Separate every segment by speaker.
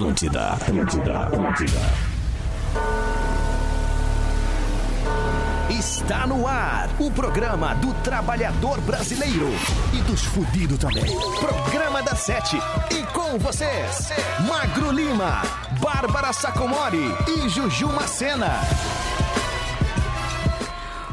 Speaker 1: Atlântida, Atlântida, Atlântida. Está no ar o programa do trabalhador brasileiro e dos fudidos também. Programa da Sete. E com vocês, Magro Lima, Bárbara Sacomori e Juju Macena.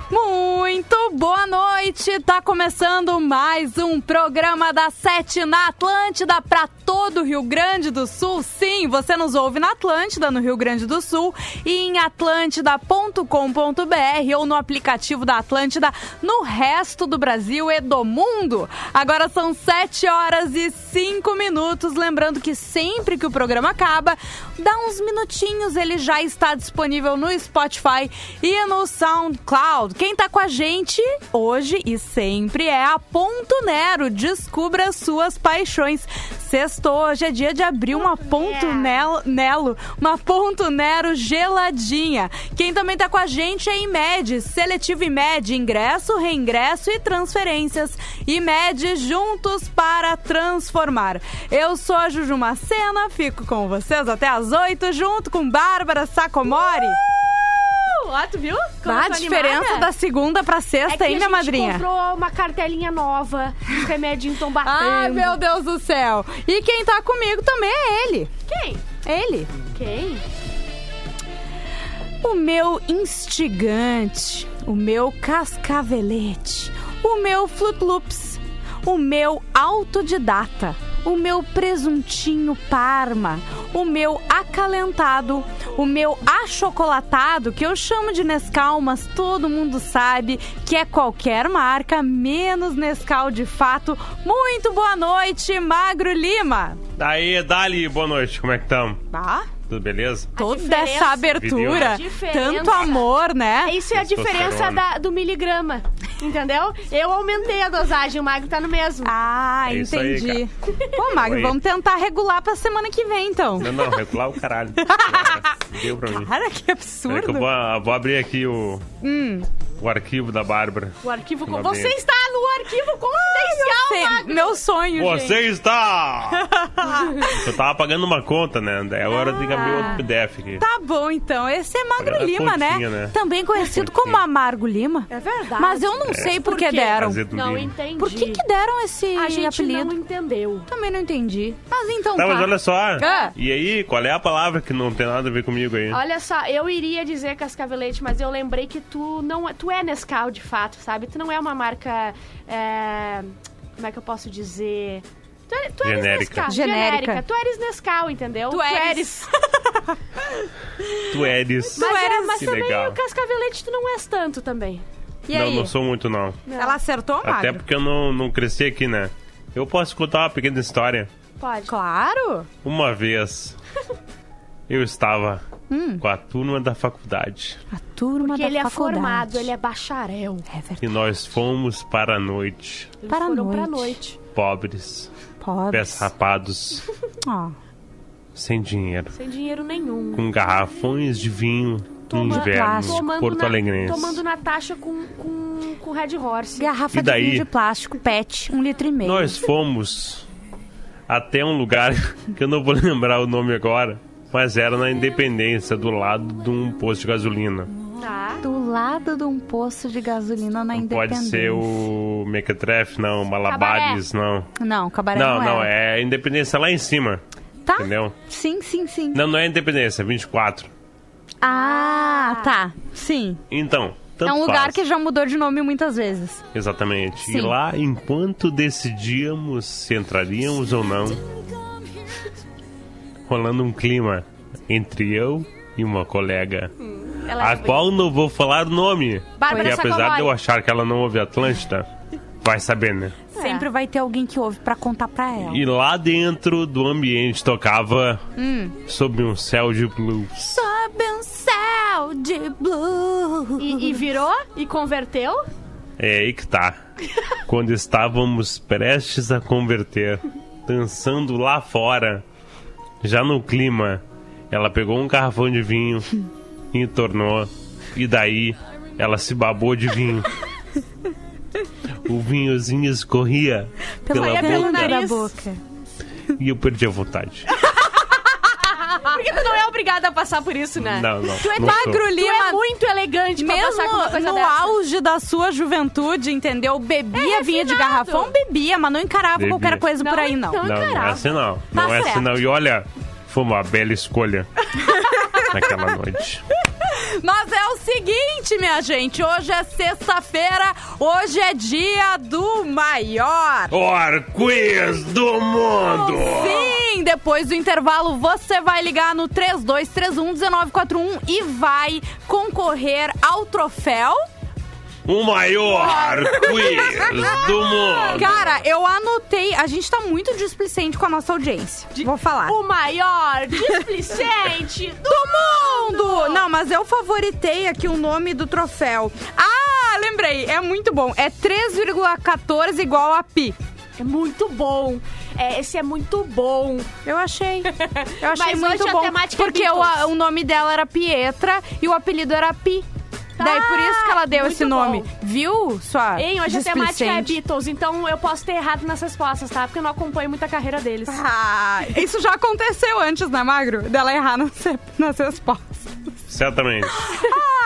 Speaker 2: Muito boa noite! Tá começando mais um programa da Sete na Atlântida para todo o Rio Grande do Sul. Sim, você nos ouve na Atlântida, no Rio Grande do Sul, e em atlântida.com.br ou no aplicativo da Atlântida no resto do Brasil e do mundo. Agora são 7 horas e 5 minutos. Lembrando que sempre que o programa acaba, dá uns minutinhos, ele já está disponível no Spotify e no SoundCloud. Quem tá com a gente hoje e sempre é a Ponto Nero. Descubra suas paixões. Sextou, hoje é dia de abrir uma Ponto Nelo, Nelo, uma Ponto Nero geladinha. Quem também tá com a gente é IMED, Seletivo IMED, ingresso, reingresso e transferências. IMED juntos para transformar. Eu sou a Juju Macena, fico com vocês até às 8 junto com Bárbara Sacomori.
Speaker 3: Ó, tu viu? Como
Speaker 2: a diferença
Speaker 3: animada?
Speaker 2: da segunda pra
Speaker 3: é
Speaker 2: sexta,
Speaker 3: que
Speaker 2: hein, minha madrinha?
Speaker 3: comprou uma cartelinha nova, os remedinhos estão batendo.
Speaker 2: Ai, meu Deus do céu. E quem tá comigo também é ele.
Speaker 3: Quem?
Speaker 2: Ele.
Speaker 3: Quem?
Speaker 2: O meu instigante, o meu cascavelete, o meu flutloops, o meu autodidata, o meu presuntinho parma, o meu acalentado, o meu achocolatado, que eu chamo de Nescau, mas todo mundo sabe que é qualquer marca, menos Nescau de fato. Muito boa noite, Magro Lima.
Speaker 4: Aí, Dali, boa noite, como é que estamos?
Speaker 2: Ah,
Speaker 4: Tudo beleza?
Speaker 2: toda
Speaker 3: diferença-
Speaker 2: essa abertura,
Speaker 3: A
Speaker 2: tanto amor, né?
Speaker 3: Isso é a diferença da- do miligrama, entendeu? Eu aumentei a dosagem, o Magro tá no mesmo.
Speaker 2: Ah,
Speaker 4: É isso aí,
Speaker 2: entendi. Pô, Magro,
Speaker 4: Oi.
Speaker 2: vamos tentar regular pra semana que vem, então.
Speaker 4: Não, não, regular o caralho. Deu pra mim.
Speaker 2: Cara, que absurdo.
Speaker 4: que eu vou, vou abrir aqui o,
Speaker 2: Hum.
Speaker 4: O arquivo da Bárbara.
Speaker 3: O arquivo...
Speaker 4: Uma
Speaker 3: Você está no arquivo confidencial,
Speaker 2: Sei,
Speaker 3: Magro.
Speaker 2: meu sonho,
Speaker 4: Você
Speaker 2: gente.
Speaker 4: está! eu tava pagando uma conta, né? Daí agora tem que abrir outro PDF aqui.
Speaker 2: Tá bom, então. Esse é Magro
Speaker 4: Agora
Speaker 2: Lima, né?
Speaker 4: continha, né?
Speaker 2: Também conhecido como Amargo Lima.
Speaker 3: É verdade.
Speaker 2: Mas eu não sei por
Speaker 3: Por
Speaker 2: que deram.
Speaker 3: Não
Speaker 4: Lima.
Speaker 3: entendi.
Speaker 2: Por que, que deram esse
Speaker 3: A gente
Speaker 2: apelido?
Speaker 3: não entendeu.
Speaker 2: Também não entendi. Mas então
Speaker 4: Tá,
Speaker 2: tá.
Speaker 4: mas olha só.
Speaker 2: Ah.
Speaker 4: E aí, qual é a palavra que não tem nada a ver comigo aí?
Speaker 3: Olha só, eu iria dizer cascavelete, mas eu lembrei que tu não é, tu é Nescau de fato, sabe? Tu não é uma marca, é, como é que eu posso dizer? Tu, é- tu eres
Speaker 4: Genérica.
Speaker 3: Nescau.
Speaker 2: Genérica.
Speaker 3: Tu eres Nescau, entendeu?
Speaker 2: Tu eres.
Speaker 4: Tu eres.
Speaker 3: Mas, é,
Speaker 2: eres.
Speaker 3: mas
Speaker 4: Que
Speaker 3: também
Speaker 4: legal.
Speaker 3: o cascavelete tu não és tanto também.
Speaker 2: E
Speaker 4: não,
Speaker 2: aí?
Speaker 4: não sou muito, não.
Speaker 2: Ela acertou, Magro?
Speaker 4: Até porque eu não, não cresci aqui, né? Eu posso contar uma pequena história.
Speaker 3: Pode.
Speaker 2: Claro.
Speaker 4: Uma vez eu estava
Speaker 2: Hum.
Speaker 4: com a turma da faculdade
Speaker 2: A turma
Speaker 3: Porque
Speaker 2: da
Speaker 3: ele é
Speaker 2: faculdade.
Speaker 3: formado, ele é bacharel.
Speaker 2: É verdade.
Speaker 4: e nós fomos para a noite,
Speaker 3: Eles
Speaker 2: Para a noite.
Speaker 3: noite.
Speaker 4: pobres,
Speaker 2: Pobres.
Speaker 4: pés rapados,
Speaker 2: Ó.
Speaker 4: sem dinheiro,
Speaker 3: Sem dinheiro nenhum.
Speaker 4: com garrafões de vinho no
Speaker 3: Toma-
Speaker 4: inverno,
Speaker 3: tomando
Speaker 4: Porto
Speaker 3: na,
Speaker 4: Alegrense.
Speaker 3: Tomando Natasha com, com, com Red Horse.
Speaker 2: Garrafa
Speaker 4: E daí?
Speaker 2: de vinho de plástico, pet, um litro e meio.
Speaker 4: Nós fomos até um lugar que eu não vou lembrar o nome agora, mas era na Independência, do lado de um posto de gasolina.
Speaker 3: Tá.
Speaker 2: Do lado de um posto de gasolina na
Speaker 4: Não
Speaker 2: Independência.
Speaker 4: pode ser o Mequetrefe, não, Malabares, não.
Speaker 2: Não, cabaré
Speaker 4: Não,
Speaker 2: não,
Speaker 4: não, é Independência lá em cima,
Speaker 2: Tá?
Speaker 4: entendeu?
Speaker 2: Sim, sim, sim.
Speaker 4: Não, não é Independência, é 24.
Speaker 2: Ah, tá. Sim.
Speaker 4: Então, tanto
Speaker 2: é um lugar
Speaker 4: faz.
Speaker 2: que já mudou de nome muitas vezes.
Speaker 4: Exatamente.
Speaker 2: Sim.
Speaker 4: E lá, enquanto decidíamos se entraríamos ou não, rolando um clima entre eu e uma colega,
Speaker 3: Ela
Speaker 4: a
Speaker 3: é
Speaker 4: qual não vou falar o nome.
Speaker 3: Bárbara
Speaker 4: Porque apesar de eu achar que ela não ouve Atlântida, vai saber, né?
Speaker 2: Sempre vai ter alguém que ouve pra contar pra ela.
Speaker 4: E lá dentro do ambiente tocava
Speaker 2: Hum.
Speaker 4: Sob um Céu de Blues.
Speaker 2: Sob um céu de blue.
Speaker 3: E, e virou? E converteu?
Speaker 4: É aí que tá. Quando estávamos prestes a converter, dançando lá fora, já no clima, ela pegou um garrafão de vinho e entornou. E daí ela se babou de vinho. O vinhozinho escorria
Speaker 2: Pela
Speaker 4: pela
Speaker 2: boca boca.
Speaker 4: e eu perdi a vontade.
Speaker 3: Não é obrigada a passar por isso, né?
Speaker 4: Não, não.
Speaker 3: Tu é
Speaker 4: não
Speaker 3: magro,
Speaker 4: sou.
Speaker 3: Tu é muito elegante pra
Speaker 2: Mesmo
Speaker 3: passar com uma coisa
Speaker 2: no
Speaker 3: dessa.
Speaker 2: auge da sua juventude, entendeu? Bebia
Speaker 3: É
Speaker 2: vinha de garrafão, bebia, mas não encarava
Speaker 4: Bebia.
Speaker 2: qualquer coisa por
Speaker 3: Não,
Speaker 2: aí, não.
Speaker 3: então-
Speaker 4: Não, não é assim não.
Speaker 2: Tá
Speaker 4: Não é assim
Speaker 2: certo.
Speaker 4: não. E olha, foi uma bela escolha naquela noite.
Speaker 2: Mas é o seguinte, minha gente, hoje é sexta-feira, hoje é dia do maior.
Speaker 4: Orquiz do mundo!
Speaker 2: Sim, depois do intervalo você vai ligar no 32311941 e vai concorrer ao troféu.
Speaker 4: O maior quiz do mundo!
Speaker 2: Cara, eu anotei, a gente tá muito displicente com a nossa audiência. Vou falar.
Speaker 3: O maior displicente do
Speaker 2: do mundo! Não, mas eu favoritei aqui o nome do troféu. Ah, lembrei, é muito bom. É 3,14 igual a pi.
Speaker 3: É muito bom. É, esse é muito bom.
Speaker 2: Eu achei. Eu achei
Speaker 3: Mas
Speaker 2: muito
Speaker 3: hoje a
Speaker 2: bom.
Speaker 3: temática é
Speaker 2: porque o,
Speaker 3: Beatles.
Speaker 2: o nome dela era Pietra e o apelido era Pi. Daí por isso que ela deu
Speaker 3: muito
Speaker 2: esse nome.
Speaker 3: bom.
Speaker 2: Bbviu, sua
Speaker 3: Hein, hoje a temática é
Speaker 2: displicente?
Speaker 3: Beatles, então eu posso ter errado nas respostas, tá? Porque eu não acompanho muito a carreira deles.
Speaker 2: Ah, isso já aconteceu antes, né, Magro? Dela errar nas, nas respostas.
Speaker 4: Certamente.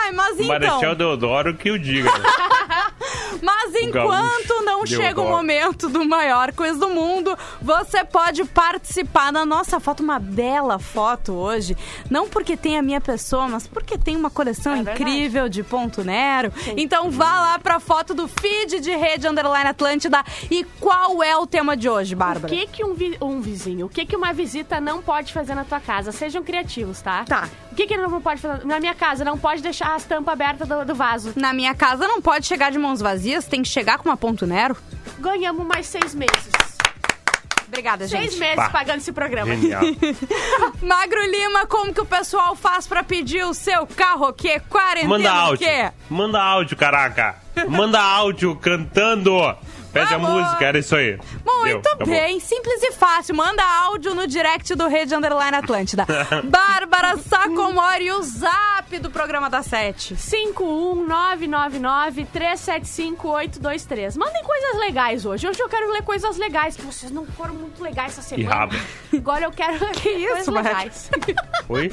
Speaker 2: Ai, mas então...
Speaker 4: Marechal Deodoro que o diga. né?
Speaker 2: Mas enquanto
Speaker 4: deu
Speaker 2: chega o momento do maior quiz do mundo, você pode participar da nossa foto, uma bela foto hoje. Não porque tem a minha pessoa, mas porque tem uma coleção
Speaker 3: É verdade.
Speaker 2: incrível de ponto Nero. Então vá lá pra foto do feed de Rede Underline Atlântida. E qual é o tema de hoje,
Speaker 3: O
Speaker 2: Bárbara?
Speaker 3: que que um, vi- um vizinho, o que que uma visita não pode fazer na tua casa? Sejam criativos, tá?
Speaker 2: Tá.
Speaker 3: O que que ele não pode fazer? Na minha casa, não pode deixar as tampas abertas do, do vaso.
Speaker 2: Na minha casa não pode chegar de mãos vazias, tem que chegar com uma ponto Nero.
Speaker 3: Ganhamos mais seis meses.
Speaker 2: Obrigada, gente.
Speaker 3: Seis meses
Speaker 4: Bah.
Speaker 3: pagando esse programa.
Speaker 4: Genial.
Speaker 2: Magro Lima, como que o pessoal faz pra pedir o seu carro o quê? Quarentena
Speaker 4: Manda áudio.
Speaker 2: quê?
Speaker 4: Manda áudio, caraca. Manda áudio cantando. Pede a música, era isso aí.
Speaker 2: Muito
Speaker 4: Deu, acabou.
Speaker 2: bem, simples e fácil. Manda áudio no direct do Rede Underline Atlântida. Bárbara Sacomori, o zap do programa da Sete.
Speaker 3: 51999-375-823. Mandem coisas legais hoje. Hoje eu quero ler coisas legais, que vocês não foram muito legais essa semana.
Speaker 4: rabo.
Speaker 3: Agora eu quero ler
Speaker 2: isso,
Speaker 3: coisas
Speaker 2: Marcos?
Speaker 3: legais.
Speaker 4: Oi?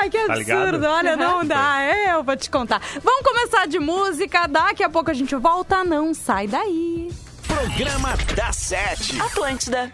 Speaker 2: Ai, que
Speaker 4: Tá ligado?
Speaker 2: absurdo. Olha, não dá. Eu vou te contar. Vamos começar de música. Daqui a pouco a gente volta. Não sai daí.
Speaker 1: Programa da Sete.
Speaker 2: Atlântida.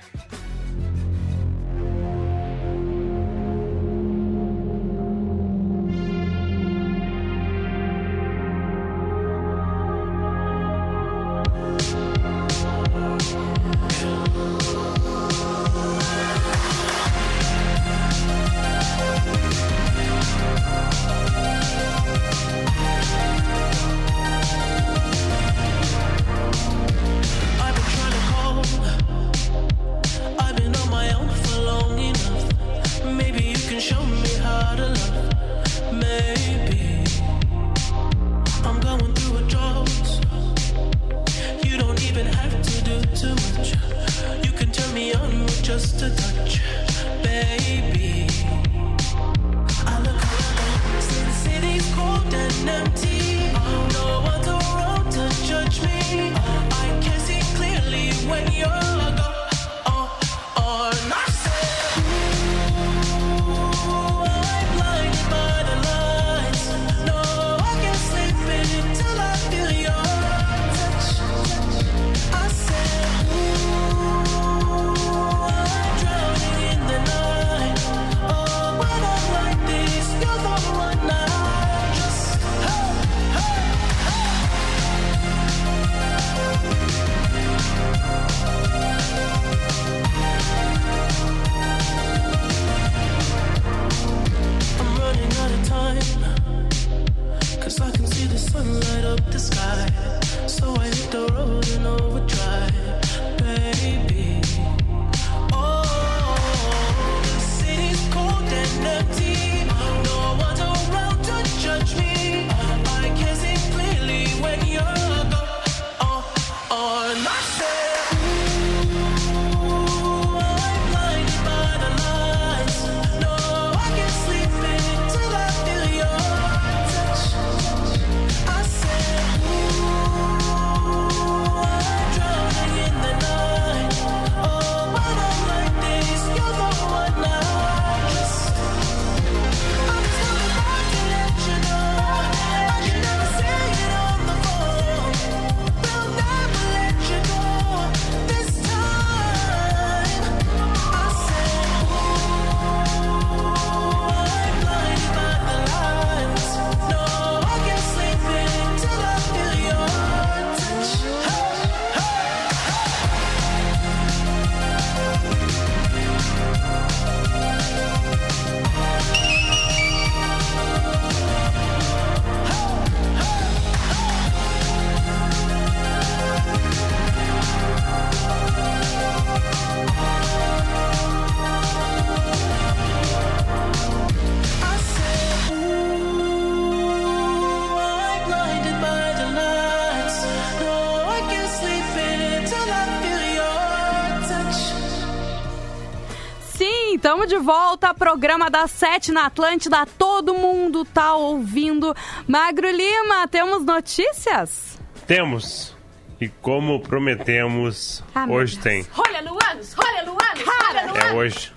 Speaker 2: Programa das sete na Atlântida. Todo mundo tá ouvindo. Magro Lima, temos notícias?
Speaker 4: Temos. E como prometemos,
Speaker 2: Ah,
Speaker 4: hoje
Speaker 2: Deus.
Speaker 4: tem.
Speaker 3: Olha, Luanos, olha, Luanos, olha,
Speaker 4: É
Speaker 3: Luanos.
Speaker 4: hoje.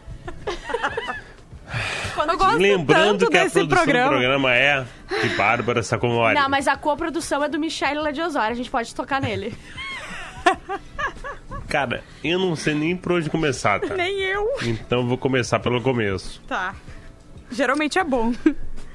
Speaker 2: Eu gosto
Speaker 4: Lembrando
Speaker 2: tanto
Speaker 4: que a
Speaker 2: desse
Speaker 4: produção
Speaker 2: programa.
Speaker 4: do programa é de Bárbara Sacomori.
Speaker 3: Não, mas a coprodução é do Michele lá de Osório, a gente pode tocar nele.
Speaker 4: Cara, eu não sei nem por onde começar, tá?
Speaker 2: Nem eu.
Speaker 4: Então vou começar pelo começo.
Speaker 2: Tá. Geralmente é bom.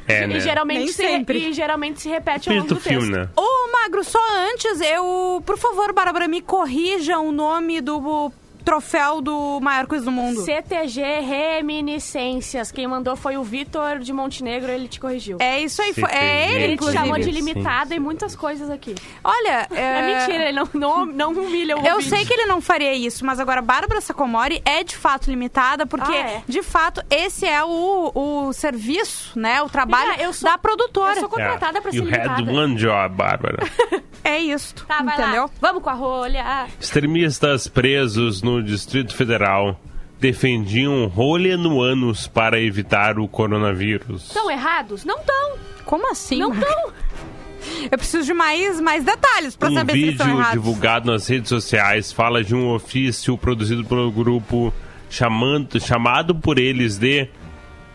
Speaker 4: É, né?
Speaker 3: E geralmente,
Speaker 2: Nem
Speaker 3: se,
Speaker 2: sempre.
Speaker 3: e geralmente se repete ao longo do texto.
Speaker 4: filme, né?
Speaker 2: Ô, Magro, só antes, eu. Por favor, Bárbara, me corrija o nome do troféu do maior quiz do mundo.
Speaker 3: CTG Reminiscências. Quem mandou foi o Vitor de Montenegro, ele te corrigiu.
Speaker 2: É isso aí, foi, é ele,
Speaker 3: ele te chamou de limitada e muitas coisas aqui.
Speaker 2: Olha,
Speaker 3: É,
Speaker 2: é,
Speaker 3: mentira, ele não, não, não humilha o
Speaker 2: Eu
Speaker 3: ouvinte.
Speaker 2: sei que ele não faria isso, mas agora Bárbara Sacomori é de fato limitada, porque
Speaker 3: Ah, é?
Speaker 2: de fato esse é o, o serviço, né? O trabalho
Speaker 3: Amiga, eu sou-
Speaker 2: da produtora.
Speaker 3: eu sou contratada pra ser
Speaker 4: you had
Speaker 3: limitada.
Speaker 4: one job, Bárbara.
Speaker 2: É isso.
Speaker 3: Tá, vai
Speaker 2: entendeu?
Speaker 3: lá. Vamos com a rolha.
Speaker 4: Extremistas presos no Distrito Federal defendiam rolha no ânus para evitar o coronavírus.
Speaker 3: Estão errados? Não estão.
Speaker 2: Como assim?
Speaker 3: Não estão.
Speaker 2: Eu preciso de mais, mais detalhes pra
Speaker 4: Um
Speaker 2: saber se eles estão
Speaker 4: vídeo
Speaker 2: errados.
Speaker 4: divulgado nas redes sociais fala de um ofício produzido pelo grupo chamando, chamado por eles de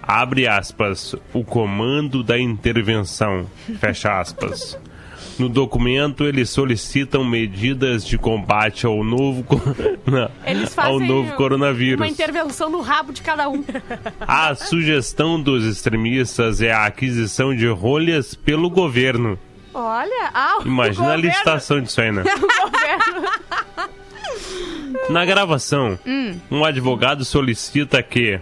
Speaker 4: abre aspas, o comando da intervenção, fecha aspas. No documento, eles solicitam medidas de combate ao novo, ao novo coronavírus.
Speaker 3: uma intervenção no rabo de cada um.
Speaker 4: A sugestão dos extremistas é a aquisição de rolhas pelo governo.
Speaker 3: Olha, ah, o
Speaker 4: Imagina a licitação disso aí, né? Na gravação, um advogado solicita que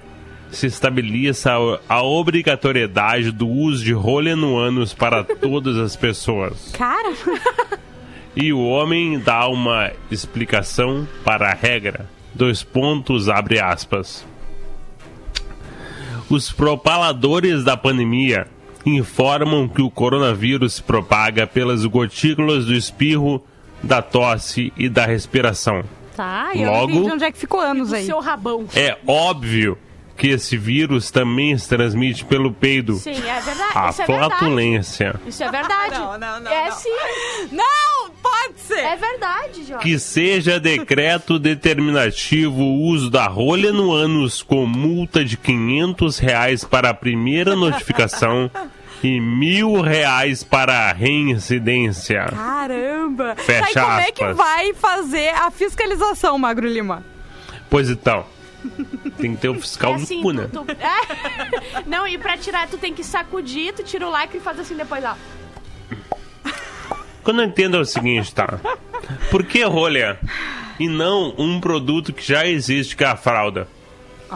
Speaker 4: se estabeleça a- a obrigatoriedade do uso de rolha no ânus para todas as pessoas.
Speaker 2: Cara,
Speaker 4: E o homem dá uma explicação para a regra. Dois pontos, abre aspas. Os propaladores da pandemia informam que o coronavírus se propaga pelas gotículas do espirro, da tosse e da respiração.
Speaker 2: tá, e eu
Speaker 4: Logo-
Speaker 2: não entendi onde é que ficou anos aí.
Speaker 3: seu rabão.
Speaker 4: É óbvio que esse vírus também se transmite pelo peido.
Speaker 3: Sim, é verdade.
Speaker 4: A
Speaker 3: Isso é verdade.
Speaker 4: flatulência.
Speaker 3: Isso é verdade.
Speaker 2: Não, não, não,
Speaker 3: É
Speaker 2: não.
Speaker 3: sim.
Speaker 2: Não, pode ser.
Speaker 3: É verdade, Jorge.
Speaker 4: Que seja decreto determinativo o uso da rolha no ânus com multa de 500 reais para a primeira notificação e mil reais para a reincidência.
Speaker 2: Caramba!
Speaker 4: Fecha
Speaker 2: Aí como é que
Speaker 4: aspas.
Speaker 2: vai fazer a fiscalização, Magro Lima?
Speaker 4: Pois então, tem que ter o fiscal
Speaker 3: É
Speaker 4: do
Speaker 3: assim,
Speaker 4: cu, né?
Speaker 3: tu, tu- é. Não, e pra tirar, tu tem que sacudir, tu tira o lacre e faz assim depois, ó.
Speaker 4: O que eu não entendo é o seguinte, tá? Por que rolha e não um produto que já existe, que é a fralda?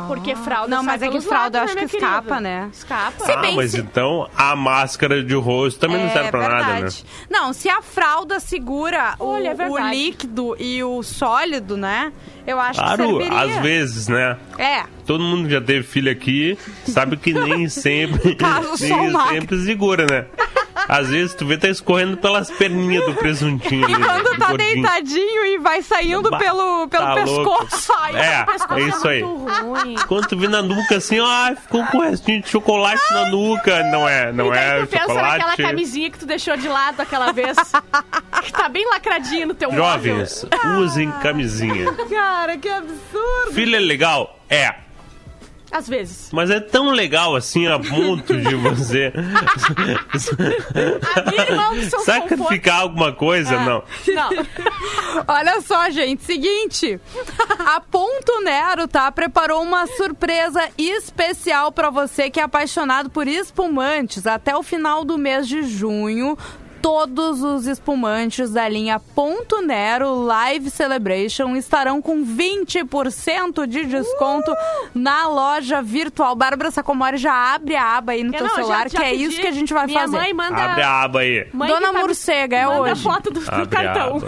Speaker 3: Porque fralda
Speaker 2: Não, mas é que fralda eu
Speaker 3: lados,
Speaker 2: acho
Speaker 3: né,
Speaker 2: que escapa,
Speaker 3: querido?
Speaker 2: né?
Speaker 3: Escapa.
Speaker 2: Se
Speaker 4: ah,
Speaker 2: bem
Speaker 4: mas
Speaker 2: se-
Speaker 4: então a máscara de rosto também não serve pra nada, né?
Speaker 2: Não, se a fralda segura o,
Speaker 3: Olha, é
Speaker 2: o
Speaker 3: verdade.
Speaker 2: líquido e o sólido, né? Eu acho que
Speaker 4: Claro, às vezes, né?
Speaker 2: É.
Speaker 4: Todo mundo que já teve filho aqui sabe que nem sempre, nem
Speaker 2: o
Speaker 4: sempre segura, né? Às vezes tu vê tá escorrendo pelas perninhas do presuntinho
Speaker 2: E
Speaker 4: ali,
Speaker 2: quando
Speaker 4: do
Speaker 2: tá
Speaker 4: gordinho.
Speaker 2: deitadinho e vai saindo
Speaker 4: Bah,
Speaker 2: pelo, pelo
Speaker 4: tá
Speaker 2: pescoço.
Speaker 3: Ai,
Speaker 4: É,
Speaker 3: pescoço
Speaker 4: é isso aí.
Speaker 3: muito ruim.
Speaker 4: Quando tu vê na nuca assim, ó, ficou com o restinho de chocolate na nuca. Não é, não
Speaker 3: e daí
Speaker 4: é
Speaker 3: tu pensa naquela
Speaker 4: chocolate.
Speaker 3: camisinha que tu deixou de lado aquela vez. que tá bem lacradinha no teu
Speaker 4: Jovens, usem camisinha.
Speaker 2: Cara, que absurdo.
Speaker 4: Filho é legal? É.
Speaker 3: Às vezes.
Speaker 4: Mas é tão legal assim a ponto de você sacrificar alguma coisa? Não.
Speaker 3: conforto. Não.
Speaker 2: Olha só, gente, seguinte. A Ponto Nero, tá? Preparou uma surpresa especial pra você que é apaixonado por espumantes. Até o final do mês de junho, todos os espumantes da linha Ponto Nero Live Celebration estarão com 20% de desconto na loja virtual. Bárbara Sacomori já abre a aba aí no
Speaker 3: Eu
Speaker 2: teu
Speaker 3: não, já-
Speaker 2: celular,
Speaker 3: já
Speaker 2: que é isso que a gente vai
Speaker 3: Minha
Speaker 2: fazer.
Speaker 3: mãe manda...
Speaker 4: Abre a aba aí.
Speaker 3: Mãe
Speaker 2: Dona
Speaker 3: tá-
Speaker 2: Morcega, é
Speaker 3: manda
Speaker 2: hoje.
Speaker 3: foto do, do cartão.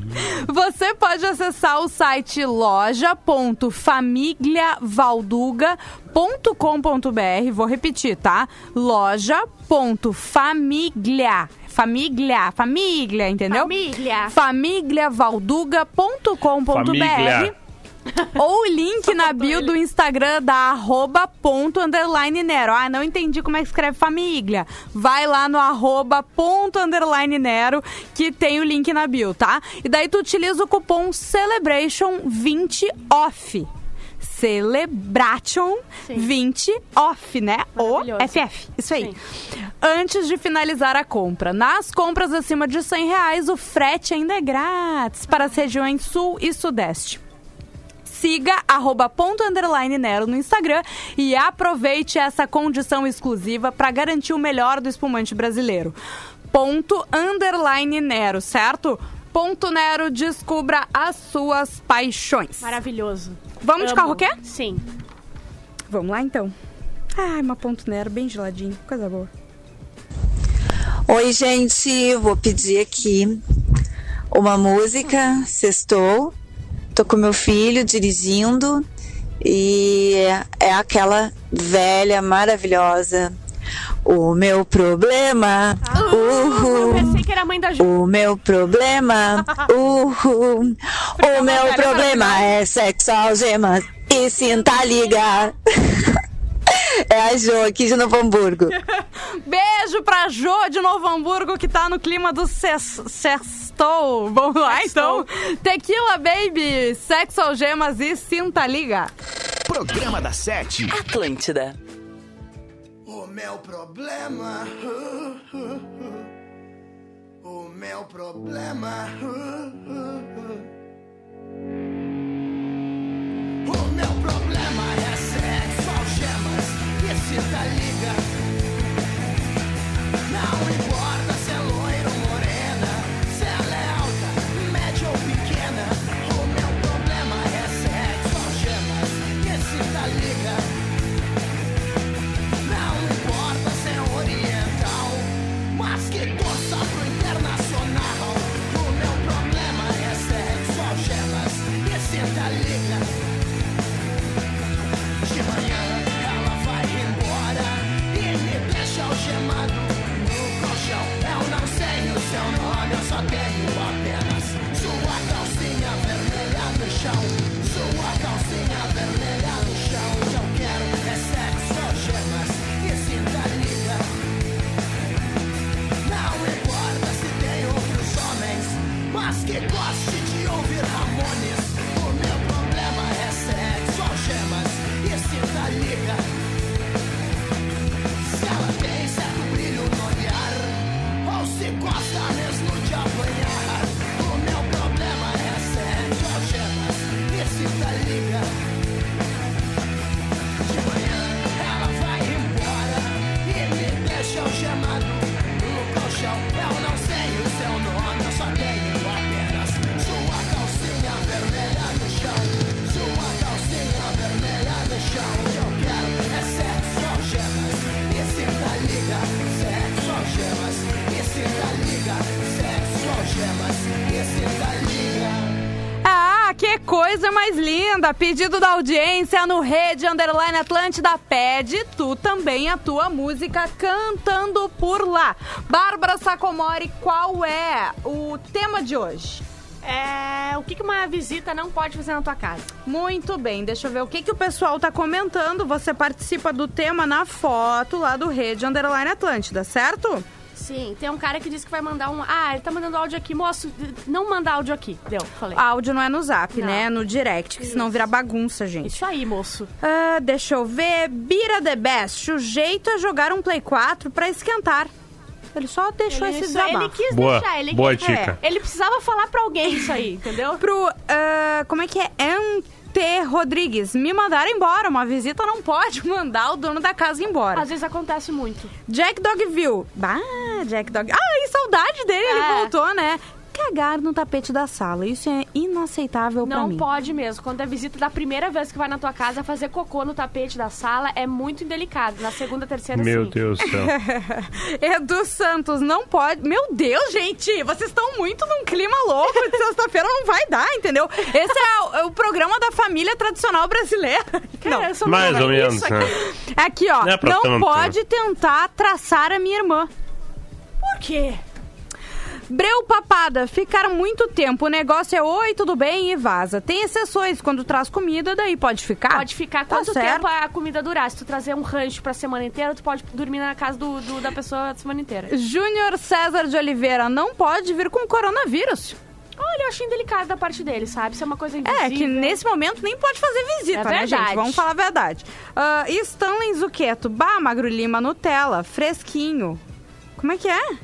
Speaker 2: Você pode acessar o site loja.familiavalduga.com.br. Vou repetir, tá? loja.família. Família, família, entendeu?
Speaker 3: Família.
Speaker 2: Famíliavalduga.com.br.
Speaker 4: Família.
Speaker 2: Ou o link na bio do Instagram da arroba ponto underline Nero. Ah, não entendi como é que escreve família. Vai lá no arroba ponto underline Nero que tem o link na bio, tá? E daí tu utiliza o cupom Celebration20 off. Celebration
Speaker 3: Sim.
Speaker 2: 20 off, né? O. FF. Isso aí.
Speaker 3: Sim.
Speaker 2: Antes de finalizar a compra. Nas compras acima de 100 reais, o frete ainda é grátis para as regiões sul e sudeste. Siga arroba ponto underline Nero no Instagram e aproveite essa condição exclusiva para garantir o melhor do espumante brasileiro. Ponto underline Nero, certo? Ponto Nero, descubra as suas paixões.
Speaker 3: Maravilhoso.
Speaker 2: Vamos de
Speaker 3: Amo.
Speaker 2: carro quê?
Speaker 3: Sim.
Speaker 2: Vamos lá então. Ai, uma ponto Nero bem geladinho, coisa boa.
Speaker 5: Oi, gente, vou pedir aqui uma música, sextou. Tô com meu filho dirigindo e é aquela velha maravilhosa. O meu problema,
Speaker 3: Eu
Speaker 5: uhul.
Speaker 3: pensei que era a mãe da Ju.
Speaker 5: O meu problema, uhul. O meu problema é sexo, algemas e cinta liga. É a Jo aqui de Novo Hamburgo.
Speaker 2: Beijo pra Jo de Novo Hamburgo, que tá no clima do ses- sextou. Vamos lá, então. Tequila Baby, sexo, algemas e cinta liga.
Speaker 1: Programa da Sete.
Speaker 6: Atlântida.
Speaker 7: O meu problema. O meu problema. O meu problema é sexo, algemas e cinta liga. Não importa Eu não sei o seu nome, eu só tenho apenas sua calcinha vermelha no chão. Sua calcinha vermelha no chão. Que
Speaker 2: coisa mais linda! Pedido da audiência no Rede Underline Atlântida pede tu também a tua música cantando por lá. Bárbara Sacomori, qual é o tema de hoje?
Speaker 3: É, o que que uma visita não pode fazer na tua casa?
Speaker 2: Muito bem, deixa eu ver o que, que o pessoal tá comentando. Você participa do tema na foto lá do Rede Underline Atlântida, certo?
Speaker 3: Sim, tem um cara que disse que vai mandar um. Ah, ele tá mandando áudio aqui, moço. Não manda áudio aqui. Deu, falei.
Speaker 2: Áudio não é no zap,
Speaker 3: Não.
Speaker 2: né? É no direct, que senão
Speaker 3: Isso.
Speaker 2: vira bagunça, gente.
Speaker 3: Isso aí, moço.
Speaker 2: Ah, deixa eu ver. Bira the Best. O jeito é jogar um Play 4 pra esquentar. Ele só deixou
Speaker 3: Ele,
Speaker 2: esse
Speaker 3: isso, ele
Speaker 2: desabafo.
Speaker 3: quis
Speaker 4: Boa,
Speaker 3: deixar. Ele,
Speaker 4: boa
Speaker 3: quis-
Speaker 4: dica.
Speaker 3: Ele precisava falar pra alguém isso aí, entendeu?
Speaker 2: Pro. ah, como é que é? MT Rodrigues. Me mandaram embora. Uma visita não pode mandar o dono da casa embora.
Speaker 3: Às vezes acontece muito.
Speaker 2: Jack Dogville. Bah, Jack Dog. Ah, e saudade dele. Ele
Speaker 3: É.
Speaker 2: voltou, né? Cagar no tapete da sala. Isso é inaceitável pra
Speaker 3: Não
Speaker 2: mim.
Speaker 3: pode mesmo. Quando é visita da primeira vez que vai na tua casa, fazer cocô no tapete da sala é muito indelicado. Na segunda, terceira,
Speaker 4: Meu
Speaker 3: sim.
Speaker 4: Deus do céu.
Speaker 2: Edu Santos, não pode. Meu Deus, gente, vocês estão muito num clima louco. De sexta-feira não vai dar, entendeu? Esse é o, é o programa da família tradicional brasileira.
Speaker 3: Cara, eu sou
Speaker 4: Mais ou menos, né?
Speaker 3: aqui-
Speaker 2: Aqui, ó.
Speaker 4: Não é
Speaker 2: não pode tentar traçar a minha irmã.
Speaker 3: Por quê?
Speaker 2: Breu papada, ficar muito tempo. O negócio é oi, tudo bem e vaza. Tem exceções, quando traz comida, daí pode ficar.
Speaker 3: Pode ficar
Speaker 2: Tá
Speaker 3: quanto
Speaker 2: certo.
Speaker 3: tempo a comida durar. Se tu trazer um rancho pra semana inteira, tu pode dormir na casa do, do- da pessoa a semana inteira.
Speaker 2: Júnior César de Oliveira não pode vir com coronavírus.
Speaker 3: Olha, eu achei indelicado da parte dele, sabe? Isso é uma coisa invisível.
Speaker 2: É, que nesse momento nem pode fazer visita,
Speaker 3: É
Speaker 2: né, gente? Vamos falar a verdade. Uh, Stanley Zucchetto, bah, Magro Lima, Nutella, fresquinho. Como é que é?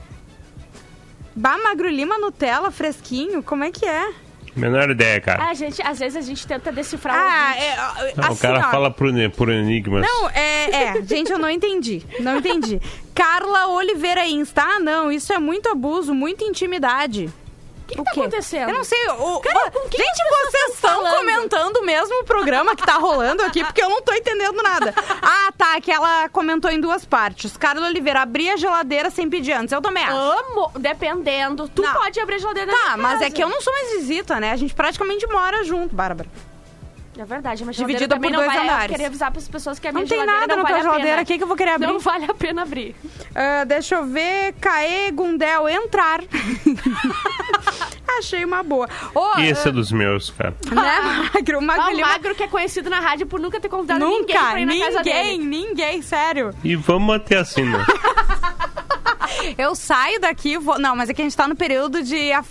Speaker 2: Bah, Magro Lima, Nutella, fresquinho, como é que é?
Speaker 4: Menor ideia, cara.
Speaker 3: A gente, às vezes a gente tenta decifrar o
Speaker 2: Ah,
Speaker 3: ouvinte.
Speaker 2: é,
Speaker 4: Não, o
Speaker 2: assim,
Speaker 4: cara
Speaker 2: ó,
Speaker 4: fala por, por enigmas.
Speaker 2: Não, é, é, gente, eu não entendi. Não entendi. Carla Oliveira Insta. Ah, não, isso é muito abuso, muita intimidade. O
Speaker 3: que tá acontecendo?
Speaker 2: Eu não sei. O,
Speaker 3: Cara,
Speaker 2: o- gente, vocês
Speaker 3: estão falando?
Speaker 2: comentando mesmo o programa que tá rolando aqui, porque eu não tô entendendo nada. Ah, tá, que ela comentou em duas partes. Carla Oliveira, abrir a geladeira sem pedir antes. Eu também acho.
Speaker 3: Amo, dependendo. Tu
Speaker 2: Não.
Speaker 3: pode abrir a geladeira
Speaker 2: Tá, mas é
Speaker 3: casa.
Speaker 2: que eu não sou mais visita, né? A gente praticamente mora junto, Bárbara.
Speaker 3: É verdade, mas também
Speaker 2: por
Speaker 3: não
Speaker 2: dois
Speaker 3: vale.
Speaker 2: andares.
Speaker 3: Eu queria avisar para as pessoas que a
Speaker 2: Não
Speaker 3: minha
Speaker 2: tem
Speaker 3: geladeira
Speaker 2: nada
Speaker 3: não
Speaker 2: na
Speaker 3: vale
Speaker 2: tua
Speaker 3: a
Speaker 2: geladeira
Speaker 3: pena.
Speaker 2: aqui que eu vou querer abrir.
Speaker 3: Não vale a pena abrir.
Speaker 2: Ah, deixa eu ver. Caê Gundel, entrar. Achei uma boa. Ô,
Speaker 4: Esse é dos meus, cara.
Speaker 2: ah, né, Magro? Magro
Speaker 3: Ah, o Magro que é conhecido na rádio por nunca ter convidado ninguém
Speaker 2: Nunca,
Speaker 3: pra ir na casa
Speaker 2: ninguém,
Speaker 3: dele.
Speaker 2: ninguém, sério.
Speaker 4: E vamos manter assim, né?
Speaker 2: Eu saio daqui, vou... Não, mas é que a gente tá no período de ah,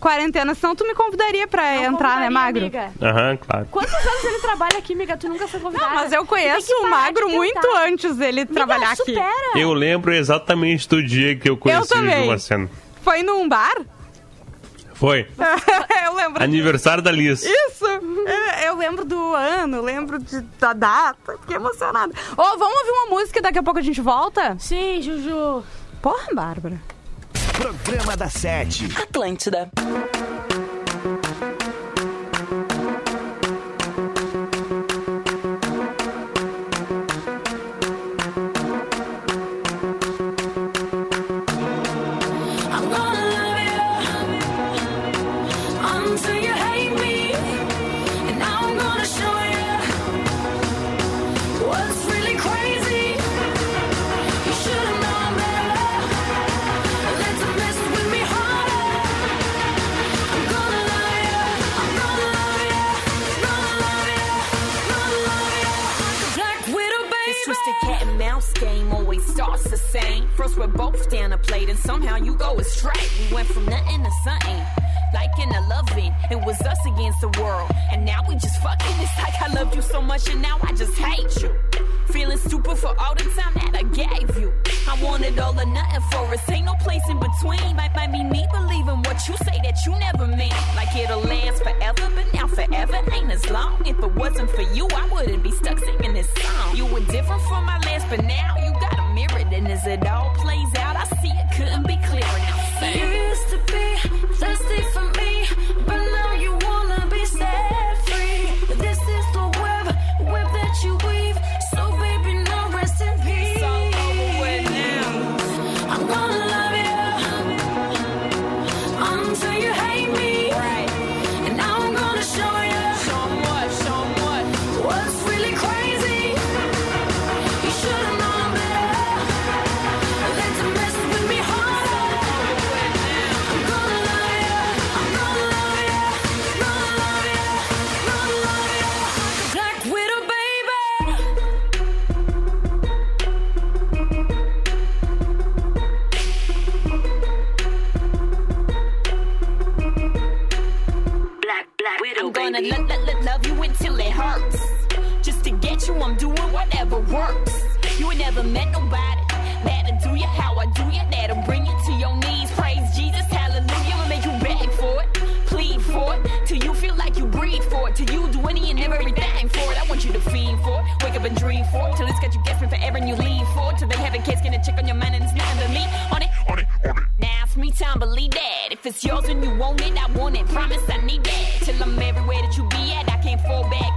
Speaker 2: quarentena, senão tu me convidaria pra
Speaker 3: Não
Speaker 2: entrar, né, Magro?
Speaker 4: Aham, claro.
Speaker 3: Quantos anos ele trabalha aqui, amiga? Tu nunca foi convidada.
Speaker 2: Não, mas eu conheço o Magro
Speaker 3: de
Speaker 2: muito antes dele
Speaker 3: Amiga,
Speaker 2: trabalhar aqui.
Speaker 3: supera.
Speaker 4: Eu lembro exatamente do dia que eu conheci o
Speaker 2: também.
Speaker 4: Gil Maceno.
Speaker 2: Foi num bar?
Speaker 4: Foi.
Speaker 2: eu lembro.
Speaker 4: Aniversário da Liz.
Speaker 2: Isso! Eu, eu lembro do ano, lembro de- da data. Fiquei emocionada. Ô, vamos ouvir uma música e daqui a pouco a gente volta?
Speaker 3: Sim, Juju.
Speaker 2: Porra, Bárbara.
Speaker 1: Programa da Sete.
Speaker 5: Atlântida.
Speaker 6: Same. First we're both down a plate and somehow you go astray. We went from nothing to something. Liking to loving, it was us against the world. And now we just fucking. It's like I loved you so much and now I just hate you. Feeling stupid for all the time that I gave you. I wanted all or nothing for us. Ain't no place in between. Might, might be me believing what you say that you never meant. Like it'll last forever, but now forever ain't as long. If it wasn't for you, I wouldn't be stuck singing this song. You were different from my last, but now you got a. And as it all plays out, I see it couldn't be works. You ain't never met nobody that'll do you how I do you. That'll bring you to your knees. Praise Jesus, hallelujah. I'll make you beg for it, plead for it, till you feel like you breathe for it. Till you do any and everything for it. I want you to fiend for it, wake up and dream for it, till it's got you guessing forever and you lean for it. Till they have a case, gonna check on your mind and it's nothing but me on it. On it, on it. Now it's me time, believe that. If it's yours and you want it, I want it. Promise I need that. Till I'm everywhere that you be at, I can't fall back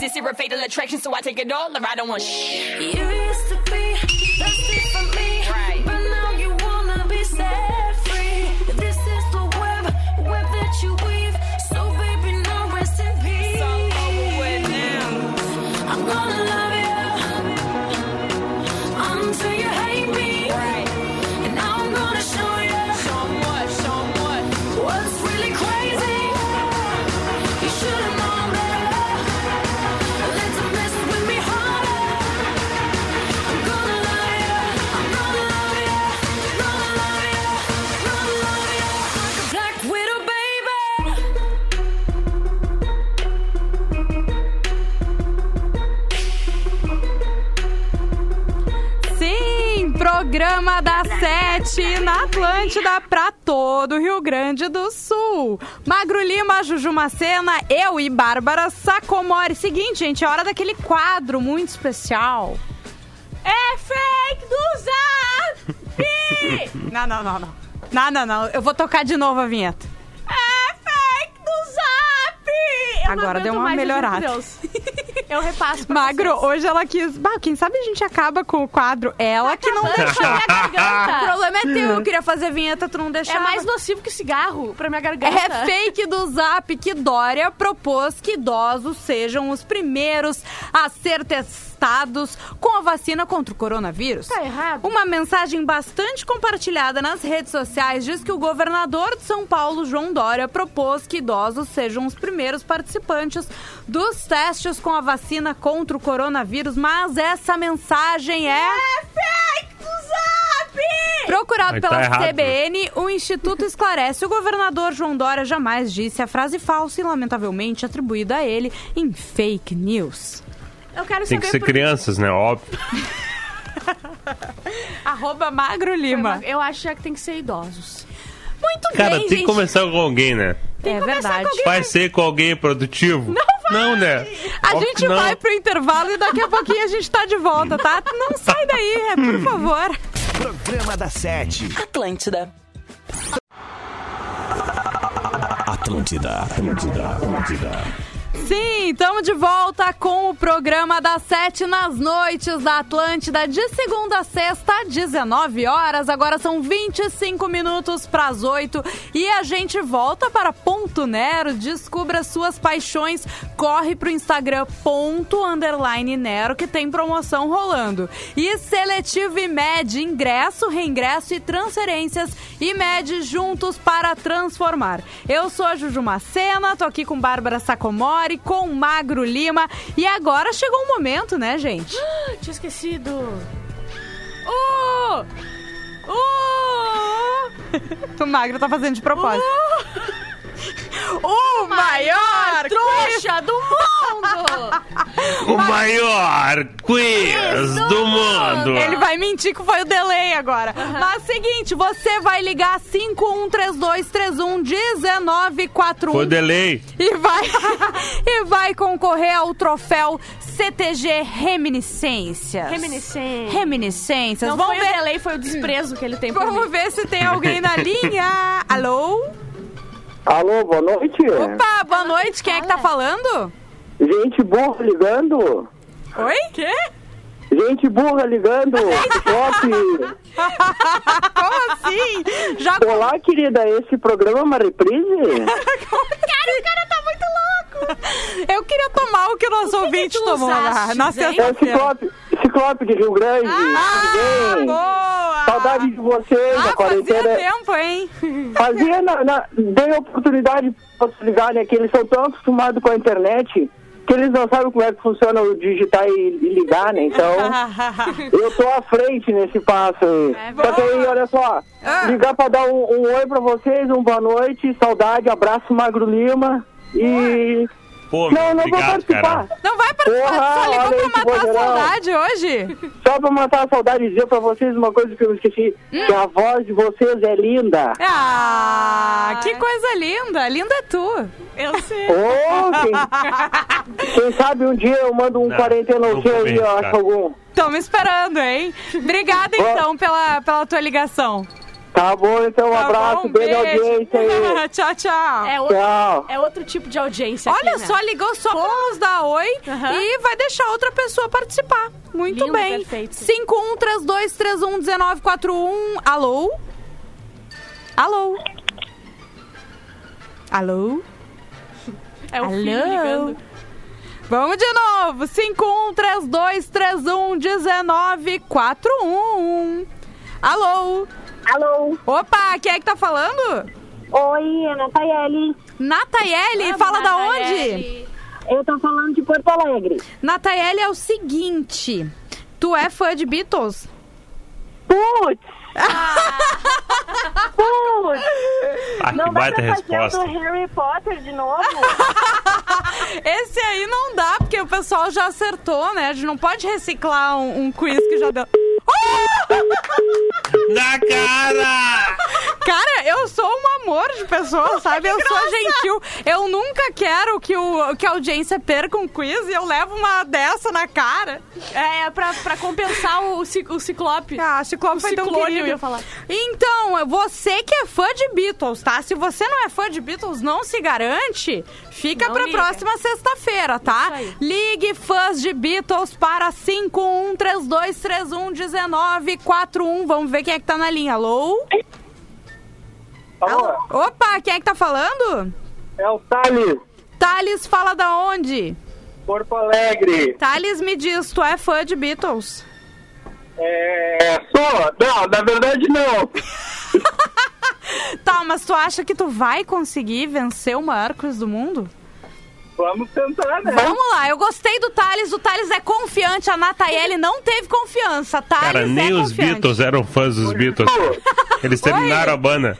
Speaker 6: This is a fatal attraction, so I take it all or I don't want shit.
Speaker 8: You used to be thirsty for me,
Speaker 2: Sete na Atlântida pra todo o Rio Grande do Sul. Magro Lima, Juju Macena, eu e Bárbara Sacomori. Seguinte, gente, é hora daquele quadro muito especial. É fake do Zap! não, não, não, não. Não, não, não. Eu vou tocar de novo a vinheta. É fake do Zap!
Speaker 3: Eu
Speaker 2: Agora deu uma melhorada.
Speaker 3: Eu repasso pra
Speaker 2: Magro,
Speaker 3: vocês.
Speaker 2: hoje ela quis. Bah, quem sabe a gente acaba com o quadro. Ela que não
Speaker 3: Acabando
Speaker 2: deixou.
Speaker 3: com a minha
Speaker 2: O
Speaker 3: garganta.
Speaker 2: problema é teu. Eu queria fazer vinheta, tu não deixava.
Speaker 3: É mais nocivo que cigarro pra minha garganta.
Speaker 2: É fake do Zap que Dória propôs que idosos sejam os primeiros a ser testados com a vacina contra o coronavírus.
Speaker 3: Tá errado.
Speaker 2: Uma mensagem bastante compartilhada nas redes sociais diz que o governador de São Paulo, João Dória, propôs que idosos sejam os primeiros participantes dos testes com a vacina contra o coronavírus, mas essa mensagem é. fake do Zap! Procurado
Speaker 4: Mas tá
Speaker 2: pela
Speaker 4: errado.
Speaker 2: CBN, o Instituto esclarece. O governador João Dória jamais disse a frase falsa e, lamentavelmente, atribuída a ele em fake news.
Speaker 3: Eu quero
Speaker 4: Tem
Speaker 3: saber
Speaker 4: que ser
Speaker 3: por-
Speaker 4: crianças, né? Óbvio.
Speaker 2: Arroba Magro Lima.
Speaker 3: Eu acho que tem que ser idosos.
Speaker 2: Muito
Speaker 4: Cara,
Speaker 2: bem,
Speaker 4: tem
Speaker 2: gente.
Speaker 4: que começar com alguém, né?
Speaker 2: é verdade.
Speaker 4: Vai ser com alguém produtivo? Não, né?
Speaker 2: A
Speaker 4: Óbvio
Speaker 2: gente
Speaker 4: não.
Speaker 2: vai pro intervalo e daqui a pouquinho a gente tá de volta, tá? Não sai daí, por favor.
Speaker 1: Programa da Sete.
Speaker 9: Atlântida.
Speaker 1: Atlântida, Atlântida, Atlântida.
Speaker 2: Sim, estamos de volta com o programa das sete nas noites da Atlântida, de segunda a sexta, 19 horas. Agora são 25 minutos para as 8 e a gente volta para Ponto Nero. Descubra suas paixões. Corre pro Instagram ponto underline Nero que tem promoção rolando. E Seletivo IMED, ingresso, reingresso e transferências. IMED juntos para transformar. Eu sou a Juju Macena, tô aqui com Bárbara Sacomori, com Magro Lima. E agora chegou o momento, né, gente?
Speaker 3: Tinha esquecido.
Speaker 2: Uh! Uh! o Magro tá fazendo de propósito. O maior
Speaker 3: Trouxa do mundo!
Speaker 4: O maior quiz do mundo.
Speaker 2: Ele vai mentir que foi o delay agora. Mas seguinte, você vai ligar 5132311941
Speaker 4: Foi o delay.
Speaker 2: e vai e vai concorrer ao troféu CTG Reminiscências.
Speaker 3: Reminiscência.
Speaker 2: Reminiscências.
Speaker 3: Não
Speaker 2: Vamos
Speaker 3: foi o
Speaker 2: ver.
Speaker 3: delay, foi o desprezo que ele tem por
Speaker 2: Vamos
Speaker 3: mim.
Speaker 2: ver se tem alguém na linha. Alô?
Speaker 10: Alô, boa noite.
Speaker 2: Opa, boa noite. Quem é que tá falando?
Speaker 10: Gente burra ligando.
Speaker 2: Oi? Quê?
Speaker 10: Gente burra ligando. Top.
Speaker 2: Como assim? Já
Speaker 10: Olá, querida. Esse programa é uma reprise?
Speaker 2: Cara, o cara tá muito louco. Eu queria tomar o que o nosso ouvinte
Speaker 3: tu
Speaker 2: tomou
Speaker 3: usaste,
Speaker 2: na?
Speaker 10: É o. Ciclope, Ciclope de Rio Grande.
Speaker 2: Ah,
Speaker 10: Tudo bem?
Speaker 2: boa!
Speaker 10: Saudade de vocês.
Speaker 2: Ah,
Speaker 10: a
Speaker 2: fazia
Speaker 10: quarentena.
Speaker 2: tempo, hein?
Speaker 10: Fazia, na, na, dei a oportunidade pra se ligar, né? Que eles são tão acostumados com a internet que eles não sabem como é que funciona o digitar e, ligar, né? Então, eu tô à frente nesse passo aí.
Speaker 2: É
Speaker 10: Só que aí, olha só,
Speaker 2: Ah.
Speaker 10: ligar pra dar um, um oi pra vocês, um boa noite, saudade, abraço Magro Lima e...
Speaker 4: Pô,
Speaker 10: Não, não vou
Speaker 4: obrigado,
Speaker 10: participar.
Speaker 4: cara.
Speaker 2: Não vai participar,
Speaker 10: Porra,
Speaker 2: só ligou pra matar a saudade hoje.
Speaker 10: Só pra matar a saudade e dizer pra vocês uma coisa que eu esqueci, que a voz de vocês é linda.
Speaker 2: Ah, que coisa linda. Linda é tu.
Speaker 3: Eu sei.
Speaker 10: Ô, quem, quem sabe um dia eu mando um
Speaker 4: Não,
Speaker 10: quarentena ao seu
Speaker 4: vou
Speaker 10: aí, eu acho algum.
Speaker 2: Tamo esperando, hein? Obrigada, então, pela, pela tua ligação.
Speaker 10: Tá bom, então um
Speaker 2: Tá
Speaker 10: abraço,
Speaker 2: bom,
Speaker 10: beijo, audiência aí.
Speaker 2: tchau, tchau.
Speaker 3: É outro,
Speaker 10: Tchau.
Speaker 3: é outro tipo de audiência
Speaker 2: Olha
Speaker 3: aqui, né?
Speaker 2: só, ligou só pra nos dar oi
Speaker 3: Aham.
Speaker 2: e vai deixar outra pessoa participar. Muito
Speaker 3: Lindo,
Speaker 2: bem.
Speaker 3: perfeito.
Speaker 2: 5132311941. Alô? Alô? Alô?
Speaker 3: É o filho
Speaker 2: Alô?
Speaker 3: ligando.
Speaker 2: Vamos de novo. 5132311941. Alô?
Speaker 11: Alô,
Speaker 2: Opa, quem é que tá falando?
Speaker 11: oi, é Nataiele.
Speaker 2: Nataiele, fala da onde?
Speaker 11: Eu tô falando de Porto Alegre.
Speaker 2: Nataiele é o seguinte. Tu é fã de Beatles?
Speaker 11: Putz! Putz!
Speaker 4: Ah,
Speaker 11: Não dá
Speaker 4: baita
Speaker 11: pra fazer o
Speaker 4: resposta.
Speaker 11: do Harry Potter de novo?
Speaker 2: Esse aí não dá, porque o pessoal já acertou, né? A gente não pode reciclar um, um quiz que já deu.
Speaker 4: Na cara!
Speaker 2: Cara, eu sou um amor de pessoa, sabe? Eu sou gentil. Eu nunca quero que, o, que a audiência perca um quiz e eu levo uma dessa na cara.
Speaker 3: É, pra, pra compensar o, o ciclope.
Speaker 2: Ah, Ciclope
Speaker 3: O
Speaker 2: foi tão
Speaker 3: ciclone,
Speaker 2: querido.
Speaker 3: eu ia falar.
Speaker 2: Então, você que é fã de Beatles, tá? Se você não é fã de Beatles, não se garante, fica
Speaker 3: Não
Speaker 2: pra
Speaker 3: liga.
Speaker 2: próxima sexta-feira, tá? Ligue fãs de Beatles para 5132311941. Vamos ver quem é que tá na linha. Alô?
Speaker 12: Alô,
Speaker 2: Opa, quem é que tá falando?
Speaker 12: é o Thales,
Speaker 2: Thales fala da onde?
Speaker 12: Porto Alegre.
Speaker 2: Thales, me diz, tu é fã de Beatles?
Speaker 12: É, sou? Não, na verdade não.
Speaker 2: Tá, mas tu acha que tu vai conseguir vencer o maior quiz do mundo?
Speaker 12: Vamos tentar, né?
Speaker 2: Vamos lá, eu gostei do Thales, o Thales é confiante, a Nataiele não teve confiança, Thales
Speaker 4: Cara, nem
Speaker 2: é
Speaker 4: os
Speaker 2: confiante.
Speaker 4: Beatles eram fãs dos Beatles. Eles terminaram a banda.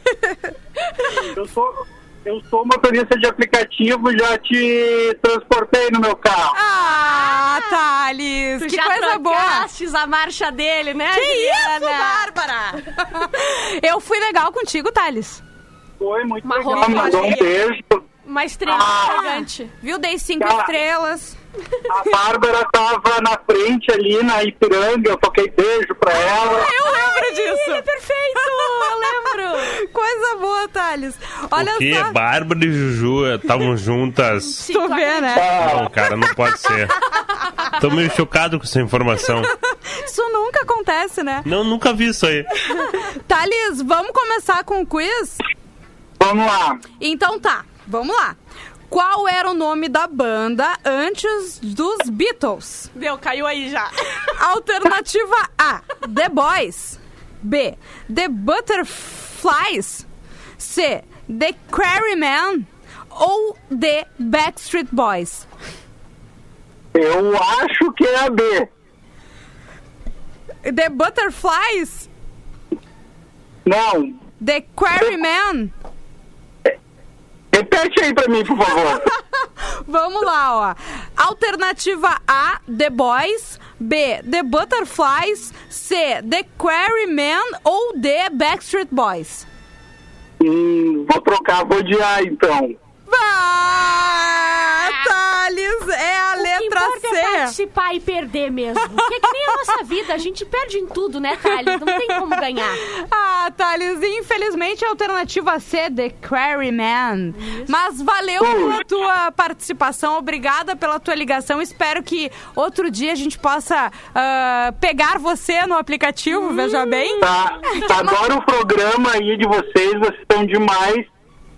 Speaker 12: Eu sou, eu sou motorista de aplicativo, já te transportei no meu carro.
Speaker 2: Ah, Thales,
Speaker 3: Tu
Speaker 2: que
Speaker 3: já
Speaker 2: coisa boa.
Speaker 3: a marcha dele, né,
Speaker 2: Que isso,
Speaker 3: Juliana?
Speaker 2: Bárbara? eu fui legal contigo, Thales.
Speaker 12: Foi muito
Speaker 3: Marrom,
Speaker 12: legal, mandou um beijo.
Speaker 3: Uma estrela
Speaker 12: Ah.
Speaker 3: gigante.
Speaker 2: Viu? Dei cinco
Speaker 12: Tá.
Speaker 2: estrelas.
Speaker 12: A Bárbara tava na frente ali na Ipiranga, eu toquei beijo pra ela.
Speaker 2: Eu lembro disso.
Speaker 3: Ele é perfeito, eu lembro.
Speaker 2: Coisa boa, Thales. Olha
Speaker 4: Porque
Speaker 2: só.
Speaker 4: Bárbara e Juju estavam juntas.
Speaker 2: Tu vê, né?
Speaker 4: Não, cara, não pode ser. Tô meio chocado com essa informação.
Speaker 2: Isso nunca acontece, né?
Speaker 4: Não, nunca vi isso aí.
Speaker 2: Thales, vamos começar com o quiz?
Speaker 12: Vamos lá.
Speaker 2: Então tá, vamos lá. Qual era o nome da banda antes dos Beatles?
Speaker 3: Deu, caiu aí já.
Speaker 2: Alternativa A: The Boys. B: The Butterflies. C: The Quarrymen. Ou D: Backstreet Boys.
Speaker 12: Eu acho que é a B.
Speaker 2: The Butterflies?
Speaker 12: Não.
Speaker 2: The Quarrymen?
Speaker 12: Repete aí pra mim, por favor.
Speaker 2: Vamos lá, ó. Alternativa A, The Boys. B, The Butterflies. C, The Quarrymen. Ou D, Backstreet Boys.
Speaker 12: hum, vou trocar, vou de A então.
Speaker 2: Ah, Thales, é a
Speaker 3: O que
Speaker 2: letra
Speaker 3: é
Speaker 2: C.
Speaker 3: participar e perder mesmo. Porque é que nem a nossa vida, a gente perde em tudo, né, Thales? Não tem como ganhar.
Speaker 2: Ah, Thales, infelizmente a alternativa C, The Quarryman. Mas valeu pela tua participação, obrigada pela tua ligação. Espero que outro dia a gente possa ah, pegar você no aplicativo, veja bem.
Speaker 12: Tá, adoro o programa aí de vocês, vocês estão demais.